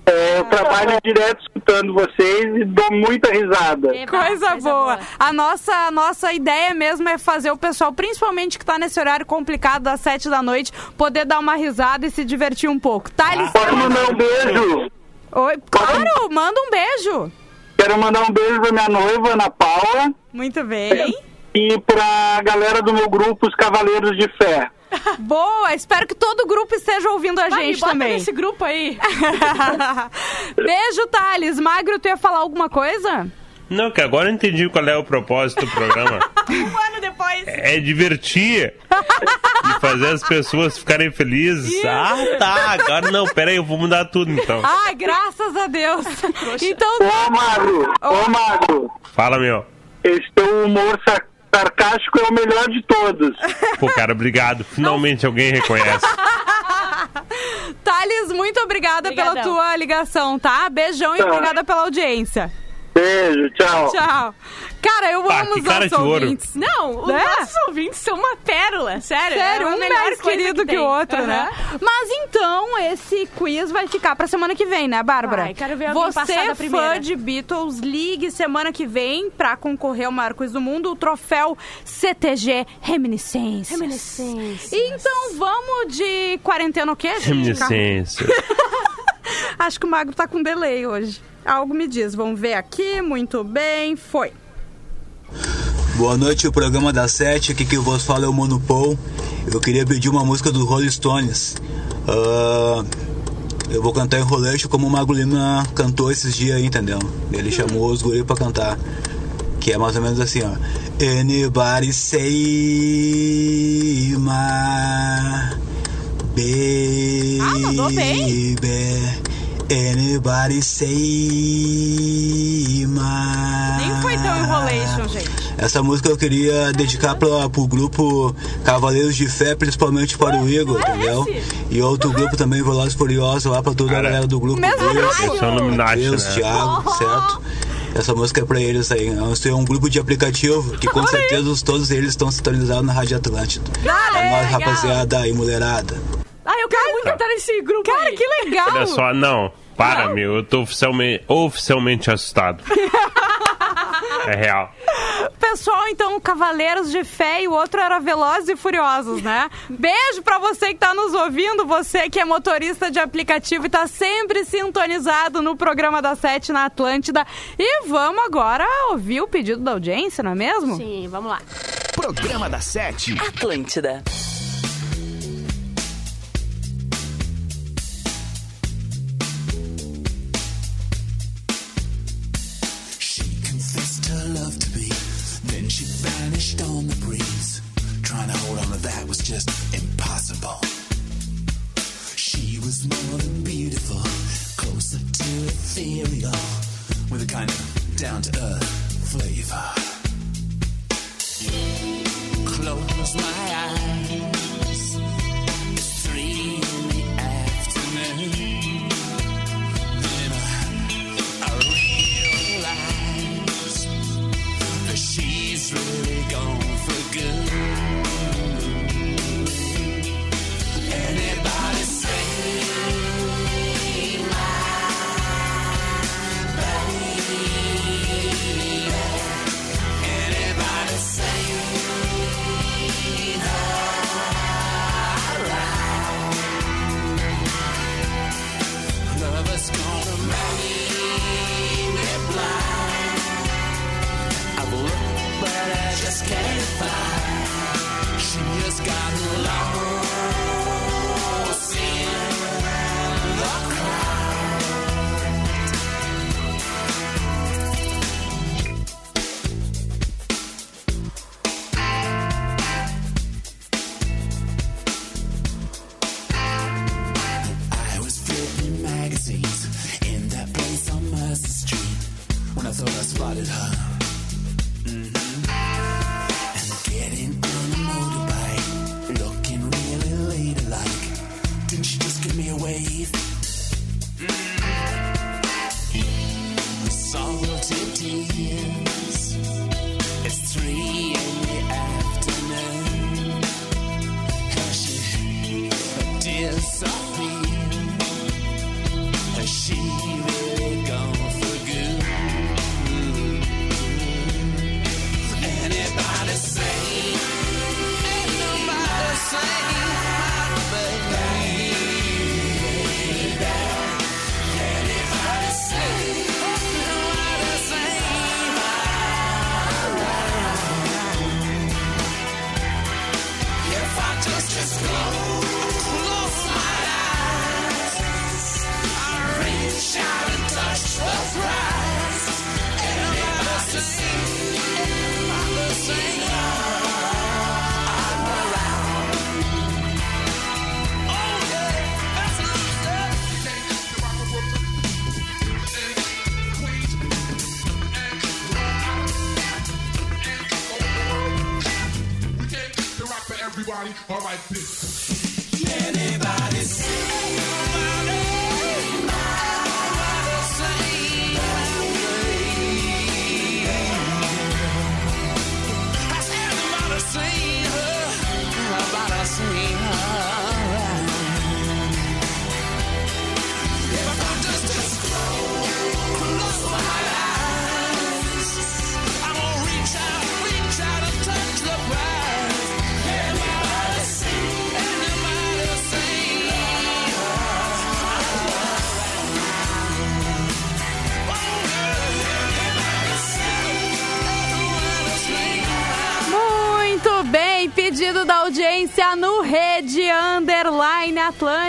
Speaker 12: É, eu trabalho direto escutando vocês e dou muita risada.
Speaker 3: Eba,
Speaker 2: Coisa, boa. A nossa, a nossa ideia mesmo é fazer o pessoal, principalmente que tá nesse horário complicado das sete da noite, poder dar uma risada e se divertir um pouco. Thales,
Speaker 12: Posso mandar um beijo?
Speaker 2: Oi, claro, manda um beijo.
Speaker 12: Quero mandar um beijo pra minha noiva, Ana Paula,
Speaker 2: Muito bem.
Speaker 12: e pra galera do meu grupo, os Cavaleiros de Fé.
Speaker 2: Boa, espero que todo o grupo esteja ouvindo a
Speaker 3: Vai,
Speaker 2: gente
Speaker 3: bota
Speaker 2: também.
Speaker 3: nesse grupo aí.
Speaker 2: Beijo, Thales. Magro, tu ia falar alguma coisa?
Speaker 4: Não, que agora eu entendi qual é o propósito do programa.
Speaker 3: Um ano depois.
Speaker 4: É divertir e fazer as pessoas ficarem felizes. Ah, tá. Agora não, pera aí, eu vou mudar tudo então.
Speaker 2: Ai, graças a Deus. Então,
Speaker 12: Ô, Magro, ô, Magro,
Speaker 4: Fala, meu.
Speaker 12: esse teu humor sa- sarcástico é o melhor de todos.
Speaker 4: Pô, cara, obrigado. Finalmente alguém reconhece.
Speaker 2: Thales, muito obrigada pela
Speaker 3: Obrigadão.
Speaker 2: tua ligação, tá? Beijão e
Speaker 12: Tá.
Speaker 2: obrigada pela audiência.
Speaker 12: Beijo, tchau.
Speaker 2: Tchau. Cara, eu
Speaker 4: Pá,
Speaker 2: amo os
Speaker 4: cara
Speaker 2: nossos
Speaker 4: de ouro.
Speaker 2: ouvintes.
Speaker 3: Não, os
Speaker 2: Né?
Speaker 3: nossos ouvintes são uma pérola, sério.
Speaker 2: Sério,
Speaker 3: é a
Speaker 2: um
Speaker 3: melhor
Speaker 2: mais querido que, o outro, né?
Speaker 3: Aham.
Speaker 2: Mas então, esse quiz vai ficar pra semana que vem, né, Bárbara?
Speaker 3: Vai, quero ver alguém
Speaker 2: Você,
Speaker 3: passar da primeira.
Speaker 2: fã de Beatles, ligue semana que vem pra concorrer ao maior quiz do mundo, o troféu CTG Reminiscências.
Speaker 3: Reminiscências.
Speaker 2: Então, vamos de quarentena o quê, gente?
Speaker 4: Reminiscência.
Speaker 2: Acho que o Magro tá com delay hoje. Algo me diz. Vamos ver aqui. Muito bem. Foi.
Speaker 13: Boa noite, o programa da sete. Aqui que eu vos falo é o Mono Paul. Eu queria pedir uma música do Rolling Stones. Ah, eu vou cantar em rolete como o Mago Lima cantou esses dias aí, entendeu? Ele chamou os guri pra cantar. que é mais ou menos assim, ó. Anybody say my baby.
Speaker 2: Ah, mandou bem.
Speaker 13: Anybody say my.
Speaker 2: Nem foi tão enrolation, gente.
Speaker 13: Essa música eu queria dedicar pra, pro grupo Cavaleiros de Fé, principalmente para o Igor, entendeu? E outro grupo também, Velozes Furiosos, lá pra toda a
Speaker 4: Cara,
Speaker 13: galera do grupo.
Speaker 2: mesmo
Speaker 13: Deus,
Speaker 4: é
Speaker 13: Deus,
Speaker 4: né?
Speaker 13: Thiago, certo? Essa música é pra eles aí. Nós temos um grupo de aplicativo que com certeza os- todos eles estão sintonizados na Rádio Atlântida. Pra nós, rapaziada e mulherada.
Speaker 3: Ah, eu quero muito entrar nesse grupo
Speaker 2: Cara,
Speaker 3: aí.
Speaker 2: que legal!
Speaker 4: Olha só, não. Para, meu. Eu tô oficialmente, oficialmente assustado. é real.
Speaker 2: Pessoal, então, Cavaleiros de Fé e o outro era Velozes e Furiosos, né? Beijo pra você que tá nos ouvindo, você que é motorista de aplicativo e tá sempre sintonizado no programa da Sete na Atlântida. E vamos agora ouvir o pedido da audiência, não é mesmo?
Speaker 3: Sim, vamos lá.
Speaker 1: Programa da Sete.
Speaker 9: Atlântida.
Speaker 14: Just impossible. She was more than beautiful, closer to ethereal, with a kind of down to earth flavor. Close my eyes. It's three in the afternoon.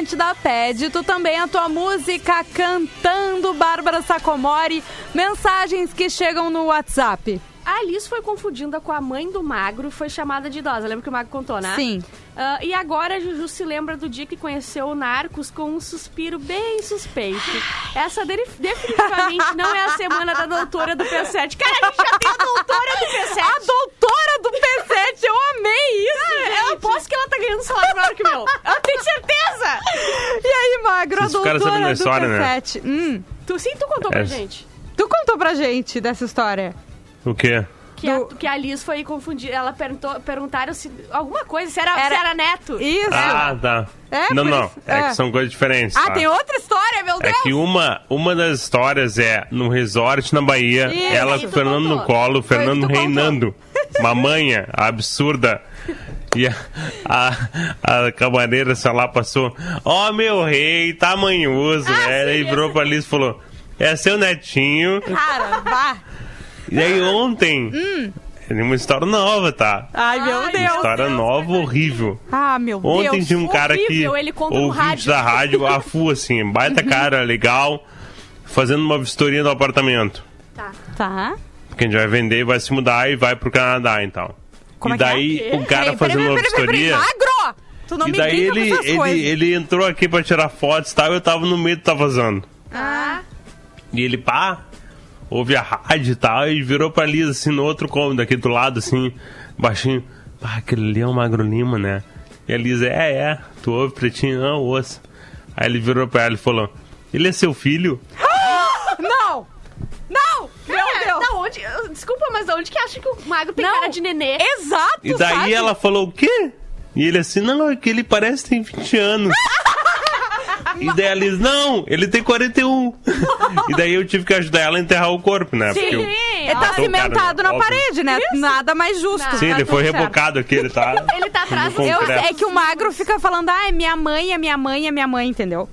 Speaker 2: Atlântida. Pede tu também a tua música cantando Bárbara Sacomori. Mensagens que chegam no WhatsApp.
Speaker 3: A Alice foi confundida com a mãe do Magro e foi chamada de idosa. Lembra que o Magro contou, né?
Speaker 2: Sim.
Speaker 3: Ah, e agora a Juju se lembra do dia que conheceu o Narcos com um suspiro bem suspeito. Essa dele- definitivamente não é a semana da doutora do P7. Cara, a gente já tem a doutora do P7.
Speaker 2: A doutora do P7, eu amei isso!
Speaker 3: Cara, eu aposto que ela tá ganhando salário maior que o meu. Eu tenho certeza!
Speaker 2: E aí, Magro,
Speaker 4: Vocês
Speaker 2: a doutora do
Speaker 4: história, né?
Speaker 2: P7. Hum,
Speaker 3: Tu sim, tu contou pra
Speaker 4: É.
Speaker 3: gente.
Speaker 2: tu contou pra gente dessa história.
Speaker 4: O quê?
Speaker 3: Que, a, que a Alice foi confundida. Ela perguntou, perguntaram se. Alguma coisa, se era,
Speaker 2: Era-
Speaker 3: se era neto.
Speaker 2: Isso.
Speaker 4: Ah, tá.
Speaker 2: É,
Speaker 4: não, não. É
Speaker 2: é.
Speaker 4: que são coisas diferentes.
Speaker 2: Ah,
Speaker 4: tá?
Speaker 2: tem outra história, meu
Speaker 4: É
Speaker 2: Deus!
Speaker 4: que uma, uma das histórias é no resort na Bahia,
Speaker 2: Isso,
Speaker 4: ela com o Fernando
Speaker 3: contou.
Speaker 4: no colo, o
Speaker 2: Foi
Speaker 4: Fernando reinando. Uma manha absurda. E a, a, a camareira, sei lá, passou. Ó, meu rei, tamanhoso,
Speaker 2: Ah,
Speaker 4: né? E virou pra Alice e falou: É seu netinho.
Speaker 2: Cara, vá.
Speaker 4: E aí ontem. É uma história nova, tá?
Speaker 2: Ai, meu
Speaker 3: Ai,
Speaker 2: Deus.
Speaker 4: história nova, horrível.
Speaker 2: Ah, meu
Speaker 4: Ontem
Speaker 2: Deus.
Speaker 4: tinha um cara que
Speaker 3: horrível, ele conta no
Speaker 4: ouvinte
Speaker 3: rádio.
Speaker 4: da rádio, a FU, assim, baita cara, legal, fazendo uma vistoria do apartamento.
Speaker 3: Tá.
Speaker 2: Tá.
Speaker 4: Porque a gente vai vender e vai se mudar e vai pro Canadá, então.
Speaker 2: Como
Speaker 4: e
Speaker 2: é que é?
Speaker 4: daí
Speaker 3: Quê?
Speaker 4: o cara fazendo
Speaker 2: peraí,
Speaker 4: uma
Speaker 2: peraí,
Speaker 4: vistoria.
Speaker 2: Magro! Tu não
Speaker 4: E
Speaker 2: me
Speaker 4: daí
Speaker 2: brinca
Speaker 4: ele, ele,
Speaker 2: coisas.
Speaker 4: ele entrou aqui pra tirar fotos e tal, eu tava no meio do tá vazando.
Speaker 3: Ah,
Speaker 4: E ele, pá, ouve a rádio e tal, e virou pra Lisa, assim, no outro cômodo, aqui do lado, assim, baixinho. Pá, aquele ali é o Magro Lima, né? E a Lisa, é, é, tu ouve, pretinho? Não, ouço. Aí ele virou pra ela e falou, ele é seu filho?
Speaker 2: Não! Não! Meu
Speaker 3: cara,
Speaker 2: Deus!
Speaker 3: da onde? Desculpa, mas da onde que acha que o Magro tem
Speaker 2: Não.
Speaker 3: cara de nenê?
Speaker 2: Exato,
Speaker 4: E daí
Speaker 2: sabe?
Speaker 4: ela falou, o quê? E ele assim, não, é que ele parece que tem 20 anos. E daí ela diz, não, ele tem 41. e daí eu tive que ajudar ela a enterrar o corpo, né? Porque eu-
Speaker 2: Ele tá cimentado
Speaker 4: cara,
Speaker 2: na
Speaker 4: óbvio.
Speaker 2: parede, né? Nada mais justo.
Speaker 3: Não.
Speaker 4: Sim,
Speaker 2: Tá
Speaker 4: ele foi
Speaker 2: certo.
Speaker 4: rebocado aqui, ele tá...
Speaker 3: Ele tá atrás do
Speaker 2: Eu,
Speaker 4: concreto.
Speaker 2: é que o magro fica falando, ah, é minha mãe, é minha mãe, é minha mãe, entendeu?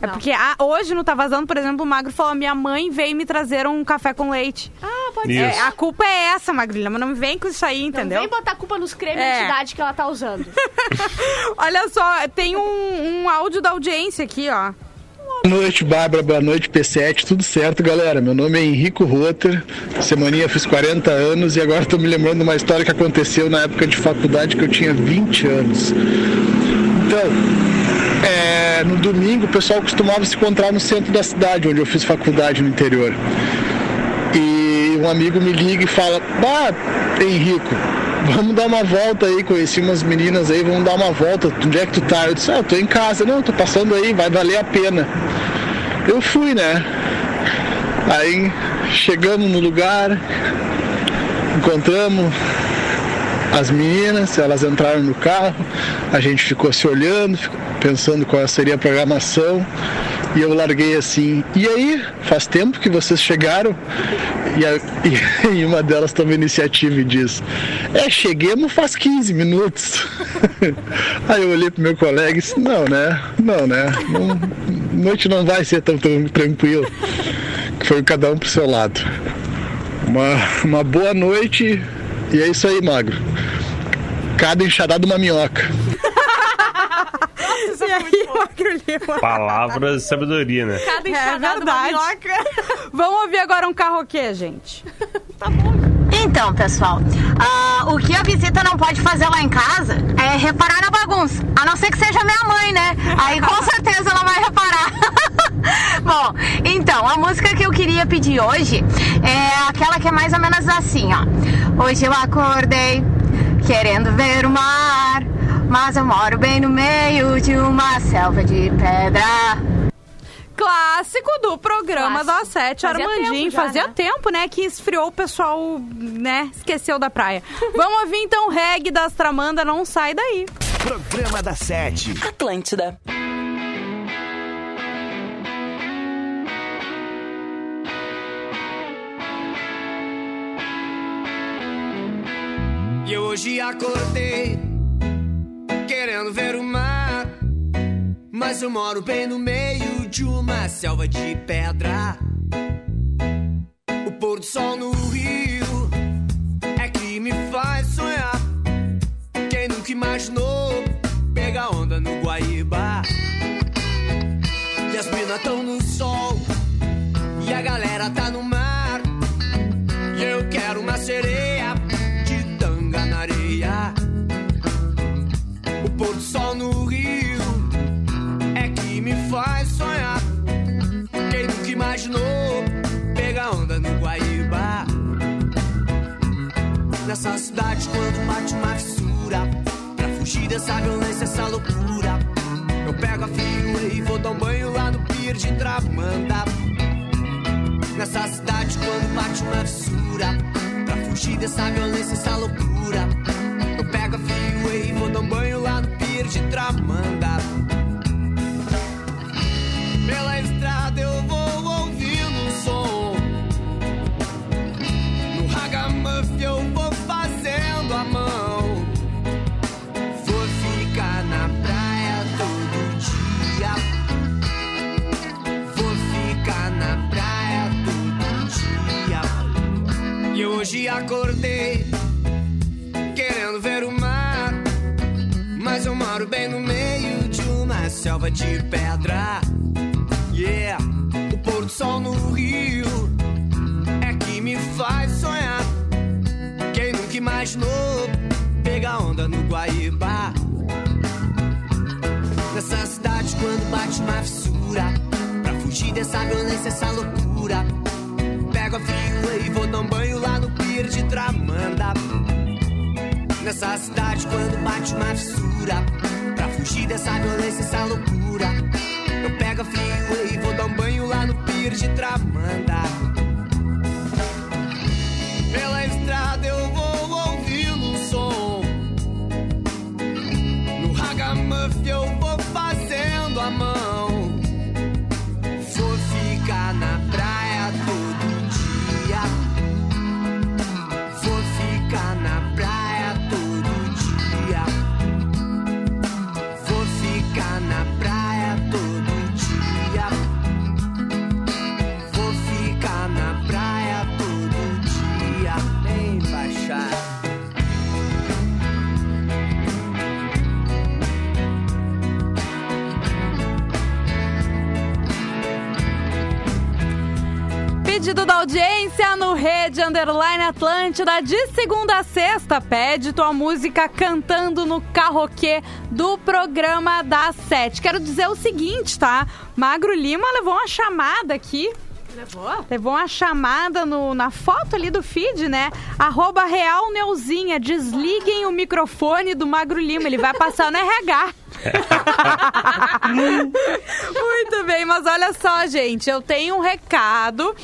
Speaker 2: É
Speaker 3: Não.
Speaker 2: porque ah, hoje no Tá Vazando, por exemplo, o magro falou: minha mãe veio me trazer um café com leite.
Speaker 3: Ah, pode
Speaker 4: Isso.
Speaker 3: ser.
Speaker 2: É, a culpa é essa, magrilha, mas não me vem com isso aí,
Speaker 3: Não
Speaker 2: entendeu?
Speaker 3: vem botar a culpa nos cremes
Speaker 2: É.
Speaker 3: de idade que ela tá usando.
Speaker 2: Olha só, tem um, um áudio da audiência aqui, ó.
Speaker 15: Boa noite, Bárbara. Boa noite, P7. Tudo certo, galera? Meu nome é Henrico Rotter. Semaninha fiz 40 anos e agora estou me lembrando de uma história que aconteceu na época de faculdade que eu tinha 20 anos. Então, é, no domingo o pessoal costumava se encontrar no centro da cidade, onde eu fiz faculdade no interior. E um amigo me liga e fala: Bah, Henrico, vamos dar uma volta aí. Conheci umas meninas aí, vamos dar uma volta. Onde é que tu tá? Eu disse: Ah, tô em casa. Não, tô passando aí, vai valer a pena. Eu fui, né? Aí chegamos no lugar, encontramos as meninas, elas entraram no carro, a gente ficou se olhando, pensando qual seria a programação. E eu larguei assim, e aí, faz tempo que vocês chegaram? E, a- e uma delas toma iniciativa e diz, é, cheguemos faz 15 minutos. aí eu olhei pro meu colega e disse, não, né? Não, né? Não, noite não vai ser tão, tão tranquila. Foi cada um pro seu lado. Uma, uma boa noite e é isso aí, magro. Cada enxadada uma minhoca.
Speaker 2: Lima?
Speaker 4: Palavras de sabedoria, né?
Speaker 3: Cada
Speaker 2: É
Speaker 3: enxadada uma
Speaker 2: verdade. Vamos ouvir agora um carroquê, gente.
Speaker 16: Então, pessoal, ah, o que a visita não pode fazer lá em casa é reparar na bagunça. A não ser que seja minha mãe, né? Aí com certeza ela vai reparar. Bom, então, a música que eu queria pedir hoje é aquela que é mais ou menos assim, ó. Hoje eu acordei querendo ver o mar, mas eu moro bem no meio de uma selva de pedra.
Speaker 2: Clássico do programa
Speaker 3: Clássico.
Speaker 2: da Sete,
Speaker 3: Fazia
Speaker 2: Armandinho.
Speaker 3: tempo já,
Speaker 2: Fazia
Speaker 3: né?
Speaker 2: tempo, né, que esfriou o pessoal, né, esqueceu da praia. Vamos ouvir então reggae das Tramanda, não sai daí.
Speaker 1: Programa da Sete.
Speaker 9: Atlântida.
Speaker 7: E eu hoje acordei querendo ver o mar. Mas eu moro bem no meio de uma selva de pedra. O pôr do sol no rio é que me faz sonhar. Quem nunca imaginou pegar onda no Guaíba? E as minas tão no sol e a galera tá no mar. E eu quero uma sereia Sol no rio é que me faz sonhar. Quem nunca imaginou pegar onda no Guaíba? Nessa cidade, quando bate uma fissura, pra fugir dessa violência, essa loucura, eu pego a freeway e vou dar um banho lá no pier de Tramanda. Nessa cidade, quando bate uma fissura, pra fugir dessa violência, essa loucura, eu pego a freeway e vou dar um banho de Tramanda. Pela estrada eu vou ouvindo um som. No ragamuffin eu vou fazendo a mão. Vou ficar na praia todo dia. Vou ficar na praia todo dia. E hoje acordei Mas eu moro bem no meio de uma selva de pedra. Yeah, o pôr do sol no rio é que me faz sonhar. Quem nunca imaginou pegar onda no Guaíba? Nessa cidade, quando bate uma fissura, pra fugir dessa violência, essa loucura. Pego a freeway e vou dar um banho lá no pier de Tramanda. Nessa cidade, quando bate uma fissura, pra fugir dessa violência, essa loucura. Eu pego a freeway e vou dar um banho lá no pier de Tramanda.
Speaker 2: Pedido da audiência no Rede Underline Atlântida de segunda a sexta. Pede tua música cantando no carroquê do programa da Sete. Quero dizer o seguinte, tá? Magro Lima levou uma chamada aqui.
Speaker 3: Levou?
Speaker 2: Levou uma chamada no- na foto ali do feed, né? Arroba Real Neuzinha. Desliguem o microfone do Magro Lima. Ele vai passar no RH. Muito bem, mas olha só, gente. Eu tenho um recado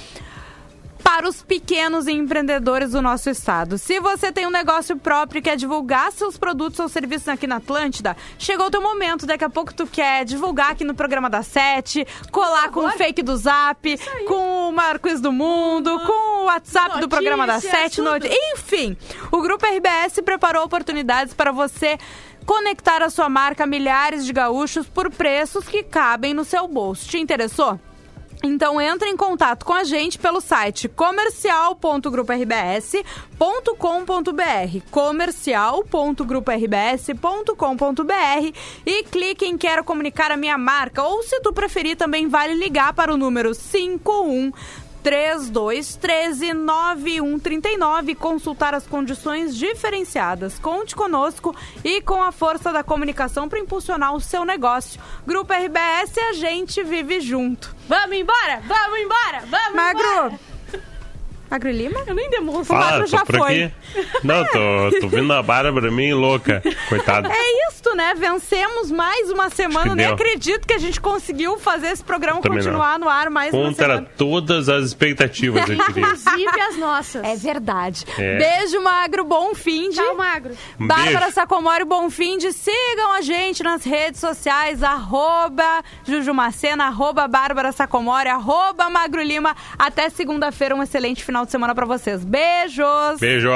Speaker 2: para os pequenos empreendedores do nosso estado. Se você tem um negócio próprio e quer divulgar seus produtos ou serviços aqui na Atlântida, chegou o teu momento. Daqui a pouco tu quer divulgar aqui no programa da Sete, colar com o fake do Zap, com o Marcos do Mundo, com o WhatsApp do programa da Sete, enfim. O Grupo RBS preparou oportunidades para você conectar a sua marca a milhares de gaúchos por preços que cabem no seu bolso. Te interessou? Então entre em contato com a gente pelo site comercial.gruporbs.com.br comercial.gruporbs.com.br e clique em quero comunicar a minha marca ou se tu preferir também vale ligar para o número 51 3213 9139 e consultar as condições diferenciadas. Conte conosco e com a força da comunicação para impulsionar o seu negócio. Grupo RBS, a gente vive junto.
Speaker 3: Vamos embora! Vamos embora! Vamos
Speaker 2: Magro!
Speaker 3: embora!
Speaker 2: Magro Lima?
Speaker 3: Eu nem demonstro.
Speaker 2: O Magro
Speaker 4: tô
Speaker 2: já foi.
Speaker 4: aqui. Não, tô, tô vendo a Bárbara meio louca. Coitada.
Speaker 2: É isto, né? Vencemos mais uma semana. Nem
Speaker 4: deu.
Speaker 2: acredito que a gente conseguiu fazer esse programa
Speaker 4: Também
Speaker 2: continuar no ar mais uma
Speaker 4: Contra
Speaker 2: semana.
Speaker 4: todas as expectativas, eu diria.
Speaker 3: Inclusive as nossas.
Speaker 2: É verdade.
Speaker 4: É.
Speaker 2: Beijo, Magro. Bom fim de.
Speaker 3: Tchau, Magro.
Speaker 2: Bárbara. Sacomori, bom fim de. Sigam a gente nas redes sociais, arroba Jujumacena, arroba Bárbara Sacomori, arroba Magro Lima. Até segunda-feira, um excelente final de semana pra vocês. Beijos!
Speaker 4: Beijo.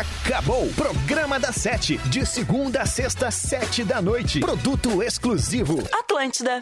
Speaker 1: Acabou! Programa da Sete, de segunda a sexta, sete da noite. Produto exclusivo.
Speaker 9: Atlântida.